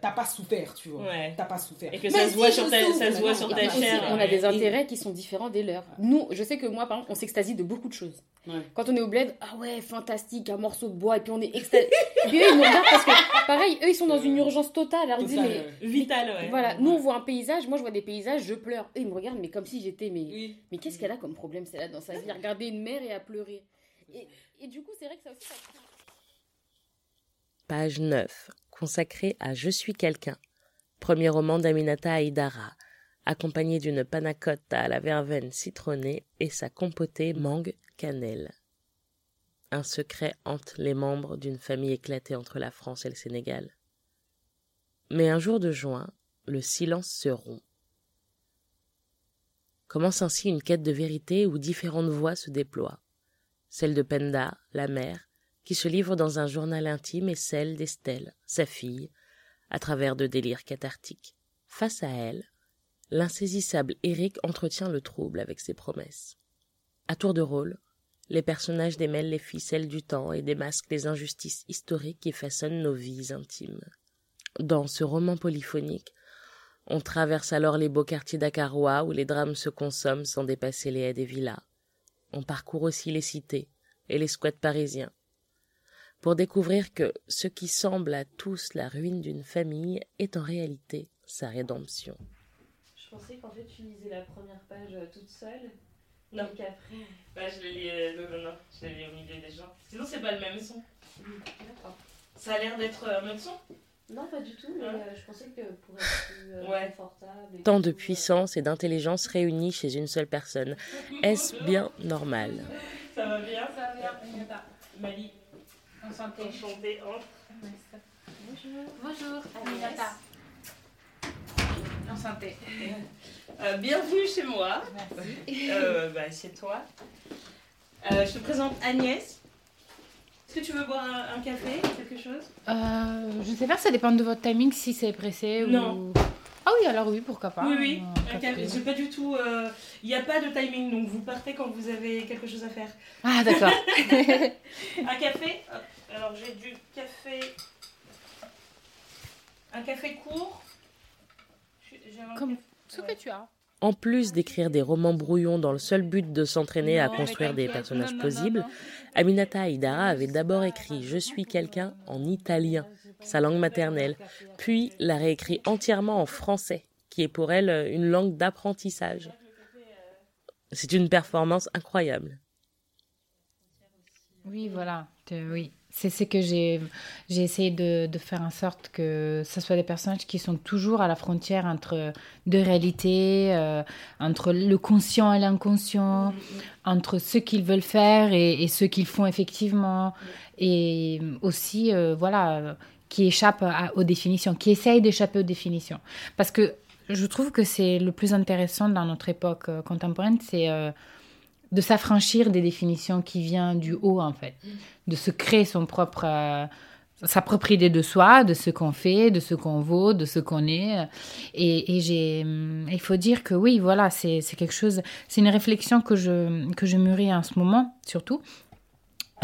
t'as pas souffert, tu vois. Ouais. T'as pas souffert. Et que Mais ça se si, voit sur ta- ça se voit sur ta chair, on a des Et- intérêts qui sont différents des leurs. Nous, je sais que moi, par exemple, on s'extasie de beaucoup de choses. Ouais. Quand on est au bled, ah ouais, fantastique, un morceau de bois, et puis on est extasié. et puis eux, ils nous regardent parce que, pareil, eux, ils sont dans une urgence totale. Alors ils disent, Total, mais ouais. Vital, ouais. voilà, nous, on voit un paysage, moi, je vois des paysages, je pleure. Eux, ils me regardent, mais comme si j'étais, mais, Oui. mais qu'est-ce qu'elle a comme problème, celle-là, dans sa vie? Regarder une mère et à pleurer. Page 9, consacrée à Je suis quelqu'un, premier roman d'Aminata Haïdara, accompagné d'une panna cotta à la verveine citronnée et sa compotée mangue cannelle. Un secret hante les membres d'une famille éclatée entre la France et le Sénégal. Mais un jour de juin, le silence se rompt. Commence ainsi une quête de vérité où différentes voix se déploient. Celle de Penda, la mère, qui se livre dans un journal intime et celle d'Estelle, sa fille, à travers de délires cathartiques. Face à elle, l'insaisissable Eric entretient le trouble avec ses promesses. À tour de rôle, les personnages démêlent les ficelles du temps et démasquent les injustices historiques qui façonnent nos vies intimes. Dans ce roman polyphonique, on traverse alors les beaux quartiers dakarois où les drames se consomment sans dépasser les haies des villas. On parcourt aussi les cités et les squats parisiens, pour découvrir que ce qui semble à tous la ruine d'une famille est en réalité sa rédemption. Je pensais qu'en fait tu lisais la première page euh, toute seule. Non. Et qu'après. Bah, je l'ai lu, euh, non, non, non, je l'ai lu au milieu des gens. Sinon, c'est pas le même son. D'accord. Ça a l'air d'être euh, un autre son? Non, pas du tout, mais Ouais. euh, je pensais que pour être plus euh, Ouais. confortable. et Tant de euh, puissance et d'intelligence réunies chez une seule personne. Est-ce bien normal? Ça va bien? Ça va bien, Agnata. Mali, Enchantée. enchantée. hein. Bonjour. Bonjour, Agnata. Enchantée. Euh, bienvenue chez moi. Merci. Euh, bah, chez toi. Euh, je te présente Agnès. Est-ce que tu veux boire un, un café, quelque chose? Euh, je sais pas, ça dépend de votre timing si c'est pressé Non. ou. Ah oui, alors oui, pourquoi pas. Oui, oui. Un café. Pas du tout. euh, Il n'y a pas de timing, donc vous partez quand vous avez quelque chose à faire. Ah d'accord. Un café Hop. Alors j'ai du café. Un café court. J'ai- j'ai un Comme café- ce ouais. que tu as. En plus d'écrire des romans brouillons dans le seul but de s'entraîner à construire des personnages plausibles. Aminata Haïdara avait d'abord écrit Je suis quelqu'un en italien, sa langue maternelle, puis l'a réécrit entièrement en français, qui est pour elle une langue d'apprentissage. C'est une performance incroyable. Oui, voilà. oui. C'est ce que j'ai essayé de, de faire en sorte que ce soit des personnages qui sont toujours à la frontière entre deux réalités, euh, entre le conscient et l'inconscient, entre ce qu'ils veulent faire et, et ce qu'ils font effectivement, et aussi, euh, voilà, qui échappent à- aux définitions, qui essayent d'échapper aux définitions. Parce que je trouve que c'est le plus intéressant dans notre époque euh, contemporaine, c'est euh, de s'affranchir des définitions qui viennent du haut, en fait. De se créer son propre, euh, sa propre idée de soi, de ce qu'on fait, de ce qu'on vaut, de ce qu'on est. Et, hum, il faut dire que oui, voilà, c'est c'est quelque chose, c'est une réflexion que je, que je mûris en ce moment, surtout.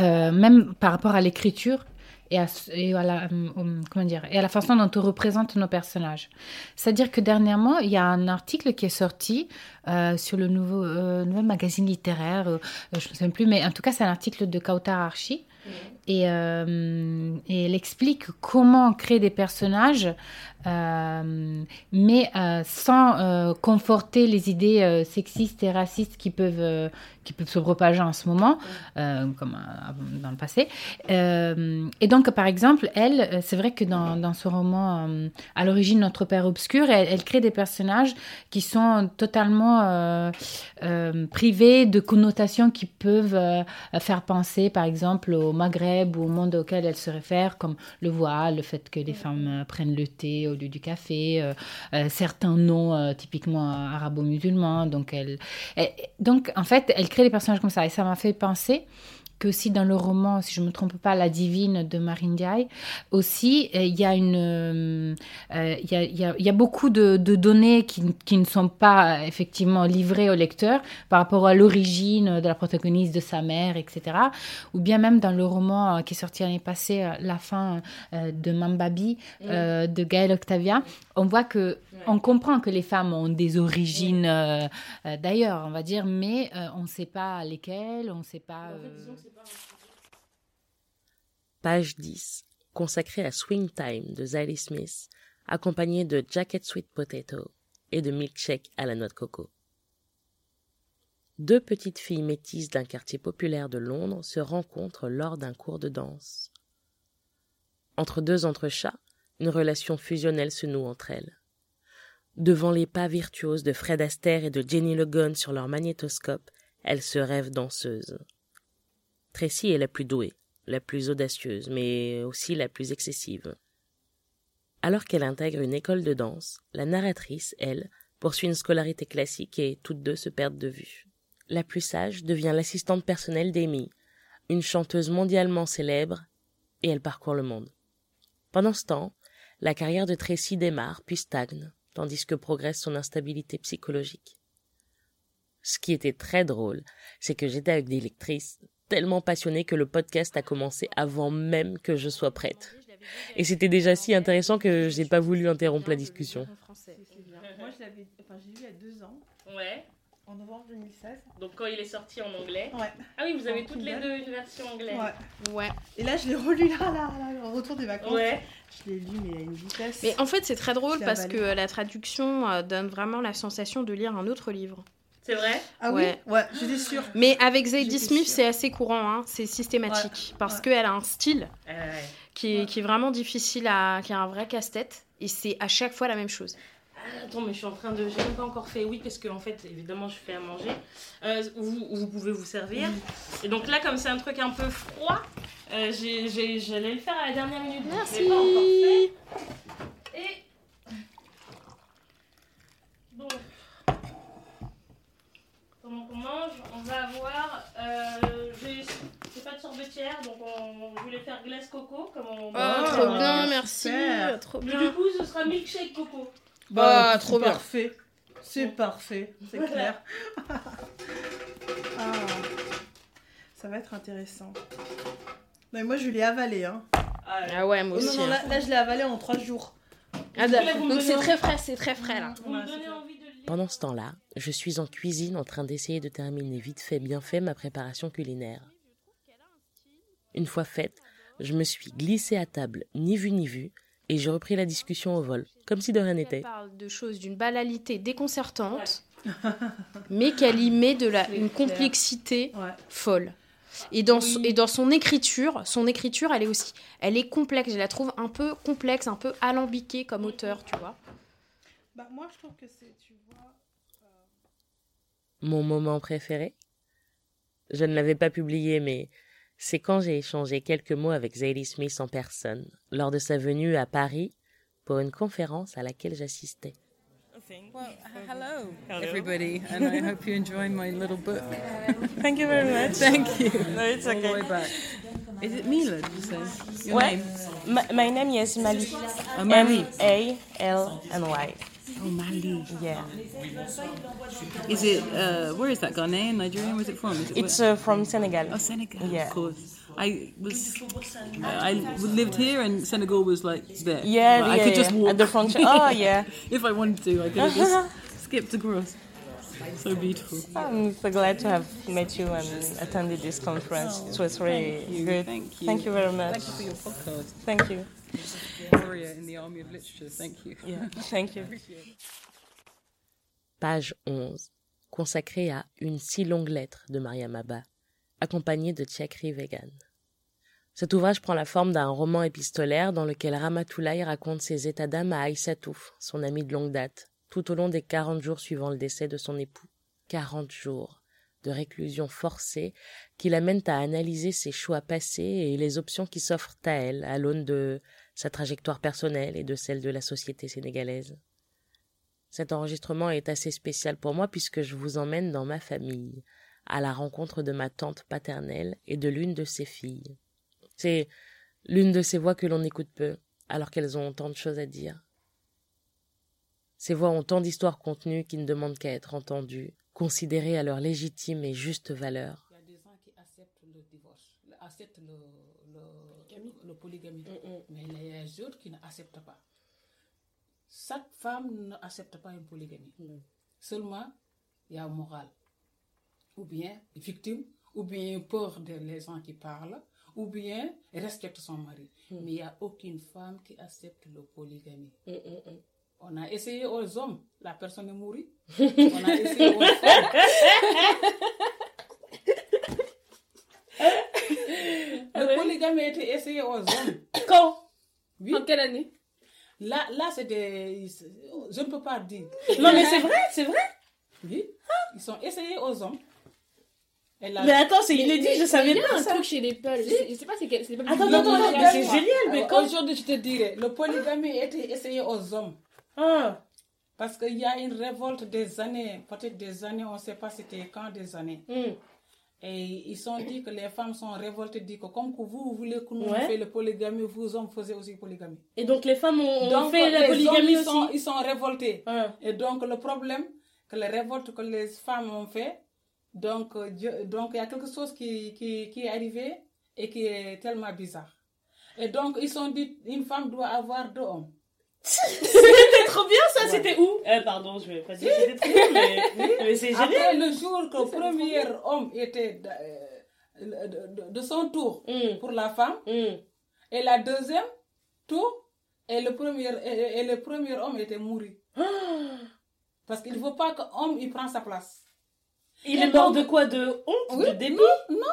Euh, même par rapport à l'écriture et à, la, hum, comment dire, à la façon dont on représente nos personnages. C'est-à-dire que dernièrement, il y a un article qui est sorti euh, sur le nouveau, euh, magazine littéraire, euh, je ne souviens plus, mais en tout cas, c'est un article de Kautar Archi. Et, euh, et elle explique comment créer des personnages, euh, mais euh, sans conforter les idées sexistes et racistes qui peuvent, qui peuvent se propager en ce moment, comme dans le passé. Et donc, par exemple, elle, c'est vrai que dans, dans ce roman, à l'origine, Notre Père Obscur, elle crée des personnages qui sont totalement euh, privés de connotations qui peuvent euh, faire penser, par exemple, au Maghreb ou au monde auquel elle se réfère, comme le voile, le fait que les femmes euh, prennent le thé au lieu du café, certains noms typiquement arabo-musulmans. Donc, elle, elle- donc, en fait, elle crée des personnages comme ça. Et ça m'a fait penser que aussi dans le roman, si je ne me trompe pas, La Divine de Marine Diaye, aussi, il y a une, il y, a, il y a- il y a beaucoup de, de données qui, qui ne sont pas euh, effectivement livrées au lecteur par rapport à l'origine de la protagoniste, de sa mère, etc. Ou bien même dans le roman euh, qui est sorti l'année passée, euh, La fin de Mambabi, de Gaël Octavia, on voit que, on comprend que les femmes ont des origines euh, euh, d'ailleurs, on va dire, mais euh, on ne sait pas lesquelles, on ne sait pas. euh, Page 10, consacrée à Swing Time de Zadie Smith, accompagnée de Jacket Sweet Potato et de Milkshake à la noix de coco. Deux petites filles métisses d'un quartier populaire de Londres se rencontrent lors d'un cours de danse. Entre deux entrechats, une relation fusionnelle se noue entre elles. Devant les pas virtuoses de Fred Astaire et de Jenny Logan sur leur magnétoscope, elles se rêvent danseuses. Tracy est la plus douée, la plus audacieuse, mais aussi la plus excessive. Alors qu'elle intègre une école de danse, la narratrice, elle, poursuit une scolarité classique et toutes deux se perdent de vue. La plus sage devient l'assistante personnelle d'Amy, une chanteuse mondialement célèbre, et elle parcourt le monde. Pendant ce temps, la carrière de Tracy démarre puis stagne, tandis que progresse son instabilité psychologique. Ce qui était très drôle, c'est que j'étais avec des lectrices tellement passionnées que le podcast a commencé avant même que je sois prête. Et c'était déjà si intéressant que j'ai pas voulu interrompre la discussion. Moi, je l'avais, enfin, j'ai lu il y a deux ans, Ouais. En novembre 2016. Donc quand il est sorti en anglais. Ouais. Ah oui, vous avez En toutes les deux une version anglaise. Ouais. Ouais. Et là, je l'ai relu là, là, là, au retour des vacances. Ouais. Je l'ai lu, mais à une vitesse. Mais en fait, c'est très drôle parce avalé. que la traduction euh, donne vraiment la sensation de lire un autre livre. C'est vrai? Ah oui? Ouais, j'étais sûre. Mais avec Zadie Smith, c'est assez courant, hein, c'est systématique. parce ouais. qu'elle a un style Ouais. qui est, qui est vraiment difficile à. qui a un vrai casse-tête. Et c'est à chaque fois la même chose. Ah, Attends, mais je suis en train de. J'ai même pas encore fait. Oui, parce que en fait, évidemment, je fais à manger. Euh, vous, vous pouvez vous servir. Et donc là, comme c'est un truc un peu froid, euh, j'ai- j'ai- j'allais le faire à la dernière minute. donc Je l'ai pas encore fait. Et. Donc. Pendant qu'on mange, on va avoir. Euh, j'ai j'ai pas de sorbetière, donc on, je voulais faire glace coco. Comme on Ah, Oh, trop bien, merci. super. Trop Mais bien. du coup, ce sera milkshake coco. Bah, trop bien. parfait. C'est parfait, c'est clair. ah. Ça va être intéressant. Mais moi, je l'ai avalé. Hein. Ah ouais, moi Oh, non, aussi. non, hein. là, là, je l'ai avalé en trois jours. Ah, donc c'est très frais, c'est très frais là. Vous me donnez envie de le lire. Pendant ce temps-là, je suis en cuisine en train d'essayer de terminer vite fait bien fait ma préparation culinaire. Une fois faite, je me suis glissée à table, ni vu ni vu, et j'ai repris la discussion au vol, comme si de rien Elle n'était. parle de choses d'une banalité déconcertante, mais qu'elle y met de la, une complexité Ouais. folle. Et dans, Oui. et dans son écriture, son écriture, elle est aussi, elle est complexe. Je la trouve un peu complexe, un peu alambiquée comme auteur, tu vois. Bah, moi, je trouve que c'est, tu vois. Mon moment préféré Je ne l'avais pas publié, mais c'est quand j'ai échangé quelques mots avec Zadie Smith en personne, lors de sa venue à Paris pour une conférence à laquelle j'assistais. Well, hello, Hello. everybody, and I hope you're enjoying my little book. Thank you very much. Thank you. No, it's All the okay. way back. Is it Mila, did you say? Your name? My, my name is Mali. Oh, Mali. M A L N Y. Oh, Mali. Yeah. Is it, uh, where is that, Ghanaian, Nigerian? Where's it from? Is it It's uh, from Senegal. Oh, Senegal, Yeah. of course. I was, I lived here and Senegal was like there. Yeah, Like, I yeah, could just yeah. walk. At the frontier. Oh, yeah. if I wanted to, I could have just skipped across. So beautiful. I'm so glad to have met you and attended this conference. It was really Thank good. Thank you. Thank you very much. Thank you for your podcast. Thank you. Page 11, consacrée à Une si longue lettre de Mariam Abba, accompagnée de Tchakri Vegan. Cet ouvrage prend la forme d'un roman épistolaire dans lequel Ramatoulaye raconte ses états d'âme à Aïssatouf, son amie de longue date, tout au long des 40 jours suivant le décès de son époux. 40 jours de réclusion forcée qui l'amènent à analyser ses choix passés et les options qui s'offrent à elle à l'aune de sa trajectoire personnelle et de celle de la société sénégalaise. Cet enregistrement est assez spécial pour moi puisque je vous emmène dans ma famille, à la rencontre de ma tante paternelle et de l'une de ses filles. C'est l'une de ces voix que l'on écoute peu, alors qu'elles ont tant de choses à dire. Ces voix ont tant d'histoires contenues qui ne demandent qu'à être entendues, considérées à leur légitime et juste valeur. Il y a des gens qui acceptent le divorce, acceptent le, le, le polygamie, mais il y a des autres qui n'acceptent pas. Chaque femme n'accepte pas une polygamie. Seulement, il y a morale. Ou bien victime, ou bien peur des gens qui parlent, ou bien respecte son mari. Mais il n'y a aucune femme qui accepte le polygamie. On a essayé aux hommes, la personne est morte. On a essayé aux femmes. Le polygamie a été essayé aux hommes. Quand? Oui. En quelle année? Là, là c'est des. Je ne peux pas dire. Non, mais c'est vrai, c'est vrai. Oui. Ils sont essayés aux hommes. Mais attends, c'est inédit, je savais Mais il y a pas un ça. truc chez les. Je je sais pas c'est quel. c'est pas- Attends, attends, attends, c'est c'est génial, mais quand Aujourd'hui, je te dirais, le polygamie a été essayé aux hommes. Parce qu'il y a une révolte des années, peut-être des années, on ne sait pas c'était quand des années. Et ils ont dit que les femmes sont révoltées, dit que comme que vous, vous voulez que nous Ouais. fassions le polygamie, vous hommes faisiez aussi polygamie. Et donc les femmes ont, Donc, fait la polygamie hommes, ils aussi. sont, ils sont révoltés. Et donc, le problème, que les révoltes que les femmes ont fait, donc, euh, Dieu- donc il y a quelque chose qui, qui, qui est arrivé et qui est tellement bizarre. Et donc, ils ont dit, une femme doit avoir deux hommes. C'était trop bien ça, Ouais. c'était où euh, Pardon, je vais pas dire c'était trop bien, mais, mais c'est Après génial. le jour que le premier homme était de, euh, de- son tour Mm. pour la femme, et la deuxième tour, et le premier, et, et le premier homme était mort. Parce qu'il ne faut pas qu'un homme il prend sa place. Il Et est mort de quoi? De honte? Oui, De dépit? Non, non.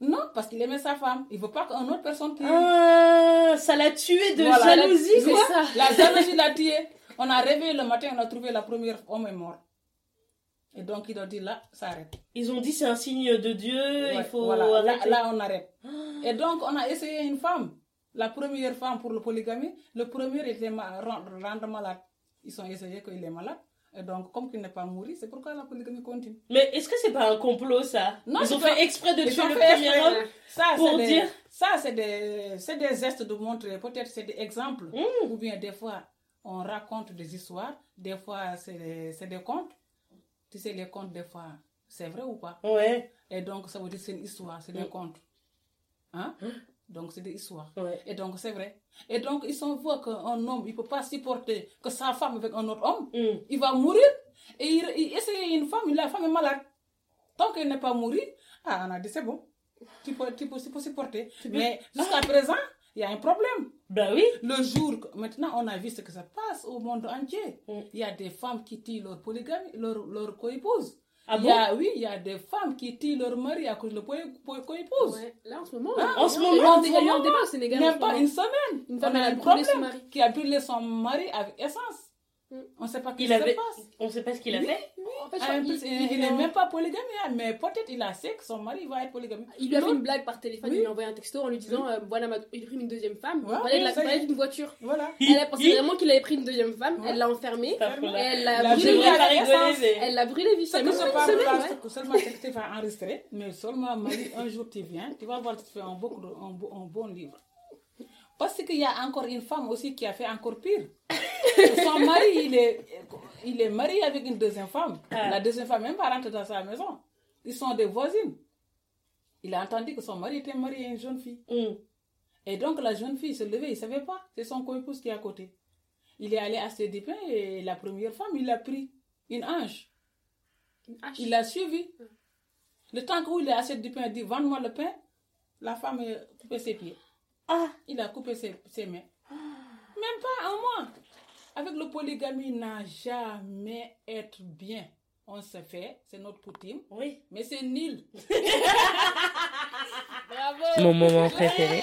Non, parce qu'il aimait sa femme. Il ne veut pas qu'une autre personne qui... Ah, ça l'a tué de Voilà. jalousie, C'est quoi. ça. La jalousie l'a tué. On a réveillé le matin, on a trouvé la première homme est mort. Et donc, il a dit là, ça arrête. Ils ont dit c'est un signe de Dieu, il faut voilà. Là, arrêter. là, on arrête. Et donc, on a essayé une femme. La première femme pour le polygamie, le premier était rendre malade. Ils ont essayé qu'il est malade. Et donc, comme il n'est pas mort, c'est pourquoi la polygamie continue. Mais est-ce que c'est pas un complot ça? Non, Ils ont fait exprès de tuer le premier homme ça, pour des- dire. Ça, c'est des, des gestes de montrer. Peut-être c'est des exemples. Mmh. Ou bien des fois, on raconte des histoires. Des fois, c'est des, contes. Tu sais, les contes, des fois, c'est vrai ou pas? Ouais. Et donc, ça veut dire que c'est une histoire, c'est des Mm. contes. Hein? Donc, c'est des histoires. Et donc, c'est vrai. Et donc, ils sont voient qu'un homme, il ne peut pas supporter que sa femme avec un autre homme. Mm. Il va mourir. Et il, il une femme, la femme est malade. Tant qu'elle n'est pas mourie, ah, on a dit c'est bon. Tu peux, tu peux, tu peux supporter. Mais jusqu'à présent, il y a un problème. Ben oui. Le jour, maintenant, on a vu ce que ça passe au monde entier. Il y a des femmes qui tuent leur polygamie, leur, leur co-épouse. Ah il y a, bon? oui, il y a des femmes qui tuent leur mari à cause de co-épouse. Ouais, Là, en ce moment, Hein, en ce moment, il y a eu un débat au Sénégal. Même pas moment. une semaine. Une femme, on a a un brûlé son problème mari. qui a brûlé son mari avec essence. On ne sait pas ce qui se avait- passe. On sait pas ce qu'il a Oui, fait. En fait, Ah, il- plus, il- il il n'est est même pas polygame, hein, mais peut-être il a sait que son mari va être polygame. Il lui a fait une blague par téléphone, Oui. il lui a envoyé un texto en lui disant euh, Voilà, ma- il a pris une deuxième femme. Ouais, y il parlait est. d'une voiture. Voilà. Elle a pensé vraiment qu'il avait pris une deuxième femme, elle l'a enfermée, et elle l'a La brûlé. Elle l'a brûlé une ouais. que seulement tu vas enregistrer, mais seulement Marie, un jour tu viens, tu vas voir, tu fais un bon livre. Parce qu'il y a encore une femme aussi qui a fait encore pire. Son mari, il est, il est marié avec une deuxième femme. Ah. La deuxième femme même pas rentrée dans sa maison. Ils sont des voisines. Il a entendu que son mari était marié à une jeune fille. Et donc la jeune fille se levait, il ne savait pas. C'est son co-épouse qui est à côté. Il est allé acheter du pain et la première femme, il a pris une hanche. Il l'a suivi. Le temps où il a acheté du pain, il dit Vends-moi le pain. La femme coupé ses pieds. Ah, il a coupé ses, ses mains. Même pas un mois. Avec le polygamie, n'a jamais être bien. On se fait, c'est notre coutume. Oui. Mais c'est nul. Mon moment préféré,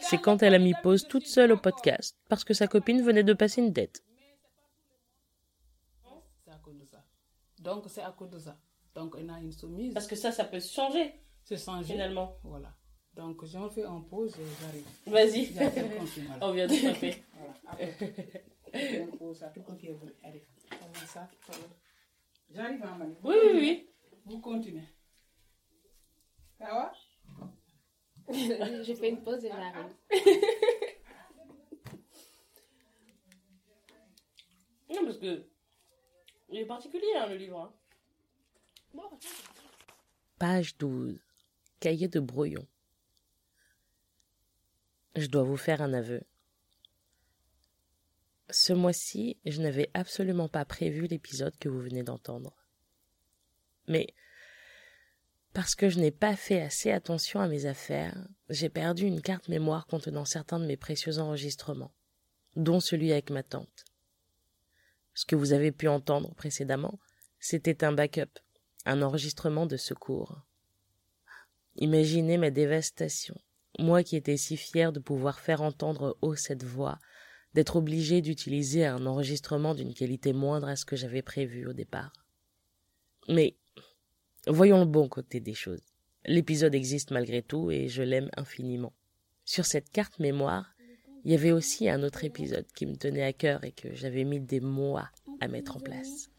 c'est quand elle a mis pause toute seule au podcast parce que sa copine venait de passer une dette. C'est à cause de ça. Donc, c'est à cause de ça. Donc, on a une soumise. Parce que ça, ça peut changer. C'est changer. Finalement. Voilà. Donc, j'en fais en pause et j'arrive. Vas-y. On vient de taper. Voilà. Pause, tout tu veux. Allez, on met ça. J'arrive à Mali. Oui, oui, oui. Vous continuez. Ça va? J'ai fait une pause et j'arrive. Non, parce que. Il est particulier, hein, le livre. hein. Page 12. Cahier de brouillon. Je dois vous faire un aveu. Ce mois-ci, je n'avais absolument pas prévu l'épisode que vous venez d'entendre. Mais parce que je n'ai pas fait assez attention à mes affaires, j'ai perdu une carte mémoire contenant certains de mes précieux enregistrements, dont celui avec ma tante. Ce que vous avez pu entendre précédemment, c'était un backup, un enregistrement de secours. Imaginez ma dévastation, moi qui étais si fière de pouvoir faire entendre haut cette voix, d'être obligée d'utiliser un enregistrement d'une qualité moindre à ce que j'avais prévu au départ. Mais voyons le bon côté des choses. L'épisode existe malgré tout et je l'aime infiniment. Sur cette carte mémoire, il y avait aussi un autre épisode qui me tenait à cœur et que j'avais mis des mois à mettre en place.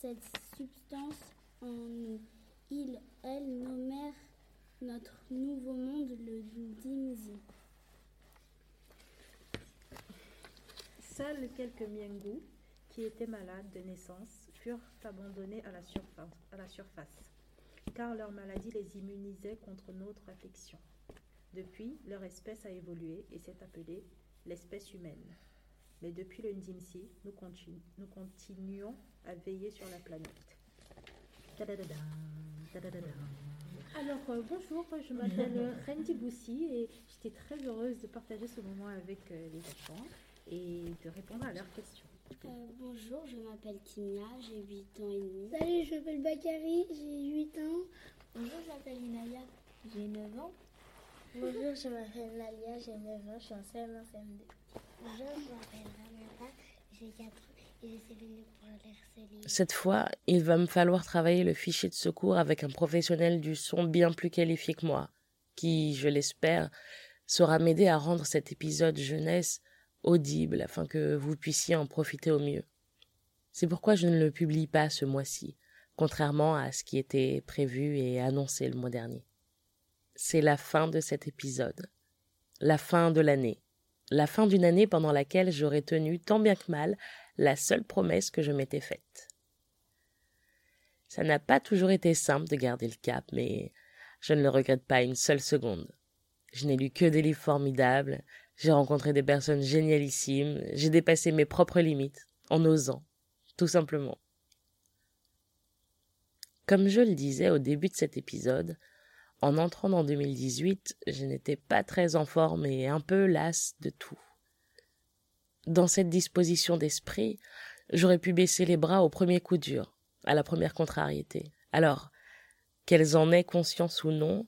Cette substance en elle nommèrent notre nouveau monde le Dimzi. Seuls quelques Miengu, qui étaient malades de naissance, furent abandonnés à la surface, car leur maladie les immunisait contre notre affection. Depuis, leur espèce a évolué et s'est appelée l'espèce humaine. Mais depuis le Ndimsi, nous, continu- nous continuons à veiller sur la planète. Alors, euh, bonjour, je m'appelle euh, Rendi Boussi et j'étais très heureuse de partager ce moment avec euh, les enfants et de répondre à leurs questions. Euh, bonjour, je m'appelle Kimia, j'ai 8 ans et demi. Salut, je m'appelle Bakary, j'ai 8 ans. Bonjour, je m'appelle Inaya, j'ai 9 ans. Bonjour, je m'appelle Nalia, j'ai 9 ans, je suis en CM1 CM2. Bonjour, je m'appelle Ramata, j'ai 4 ans Cette fois, il va me falloir travailler le fichier de secours avec un professionnel du son bien plus qualifié que moi, qui, je l'espère, saura m'aider à rendre cet épisode jeunesse audible afin que vous puissiez en profiter au mieux. C'est pourquoi je ne le publie pas ce mois-ci, contrairement à ce qui était prévu et annoncé le mois dernier. C'est la fin de cet épisode, la fin de l'année, la fin d'une année pendant laquelle j'aurais tenu tant bien que mal la seule promesse que je m'étais faite. Ça n'a pas toujours été simple de garder le cap, mais je ne le regrette pas une seule seconde. Je n'ai lu que des livres formidables, j'ai rencontré des personnes génialissimes, j'ai dépassé mes propres limites, en osant, tout simplement. Comme je le disais au début de cet épisode, en entrant dans 2018, je n'étais pas très en forme et un peu lasse de tout. Dans cette disposition d'esprit, j'aurais pu baisser les bras au premier coup dur, à la première contrariété. Alors, qu'elles en aient conscience ou non,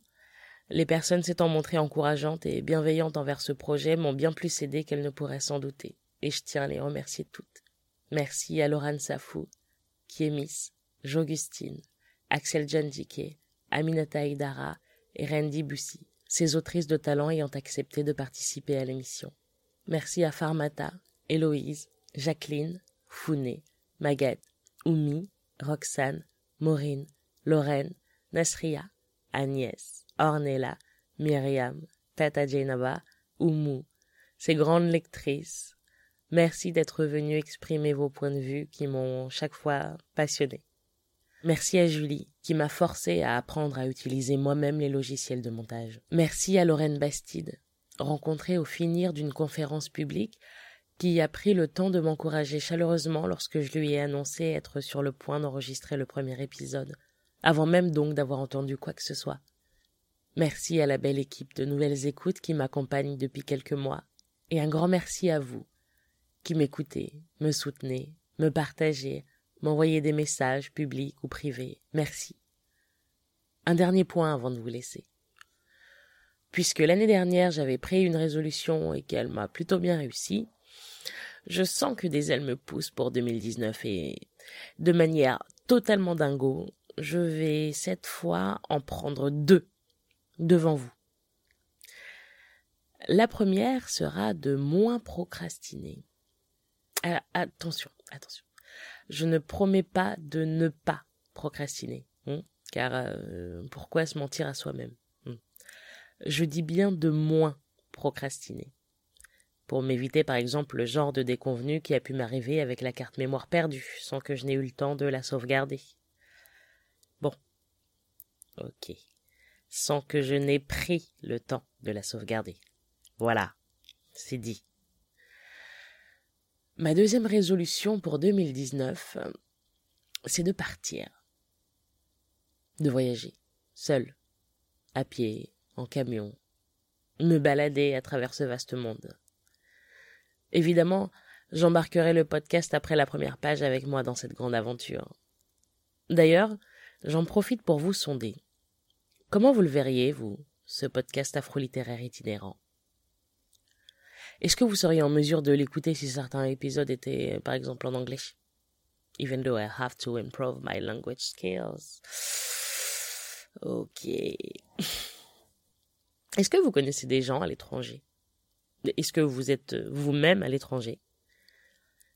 les personnes s'étant montrées encourageantes et bienveillantes envers ce projet m'ont bien plus aidé qu'elles ne pourraient s'en douter, et je tiens à les remercier toutes. Merci à Laurent Safou, Miss, J'Augustine, Axel John Aminata Idara et Randy Bussy, ces autrices de talent ayant accepté de participer à l'émission. Merci à Farmata, Héloïse, Jacqueline, Founé, Maguette, Oumi, Roxane, Maureen, Lorraine, Nasria, Agnès, Ornella, Myriam, Tata Jainaba, Oumou, ces grandes lectrices. Merci d'être venues exprimer vos points de vue qui m'ont chaque fois passionné. Merci à Julie, qui m'a forcé à apprendre à utiliser moi-même les logiciels de montage. Merci à Lorraine Bastide, rencontrée au finir d'une conférence publique, qui a pris le temps de m'encourager chaleureusement lorsque je lui ai annoncé être sur le point d'enregistrer le premier épisode, avant même donc d'avoir entendu quoi que ce soit. Merci à la belle équipe de Nouvelles Écoutes qui m'accompagne depuis quelques mois, et un grand merci à vous, qui m'écoutez, me soutenez, me partagez, m'envoyer des messages publics ou privés. Merci. Un dernier point avant de vous laisser. Puisque l'année dernière j'avais pris une résolution et qu'elle m'a plutôt bien réussi, je sens que des ailes me poussent pour 2019 et de manière totalement dingo, je vais cette fois en prendre deux devant vous. La première sera de moins procrastiner. Ah, attention, attention je ne promets pas de ne pas procrastiner, hein, car euh, pourquoi se mentir à soi-même hein. Je dis bien de moins procrastiner, pour m'éviter par exemple le genre de déconvenu qui a pu m'arriver avec la carte mémoire perdue, sans que je n'ai eu le temps de la sauvegarder. Bon, ok, sans que je n'ai pris le temps de la sauvegarder. Voilà, c'est dit. Ma deuxième résolution pour 2019, c'est de partir. De voyager, seul, à pied, en camion, me balader à travers ce vaste monde. Évidemment, j'embarquerai le podcast après la première page avec moi dans cette grande aventure. D'ailleurs, j'en profite pour vous sonder. Comment vous le verriez, vous, ce podcast afro-littéraire itinérant? Est-ce que vous seriez en mesure de l'écouter si certains épisodes étaient, par exemple, en anglais? Even though I have to improve my language skills. Ok. Est-ce que vous connaissez des gens à l'étranger? Est-ce que vous êtes vous-même à l'étranger?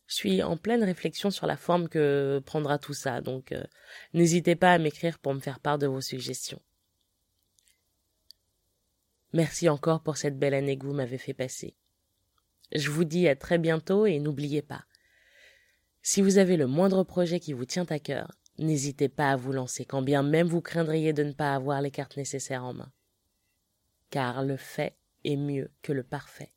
Je suis en pleine réflexion sur la forme que prendra tout ça, donc euh, n'hésitez pas à m'écrire pour me faire part de vos suggestions. Merci encore pour cette belle année que vous m'avez fait passer. Je vous dis à très bientôt et n'oubliez pas, si vous avez le moindre projet qui vous tient à cœur, n'hésitez pas à vous lancer, quand bien même vous craindriez de ne pas avoir les cartes nécessaires en main. Car le fait est mieux que le parfait.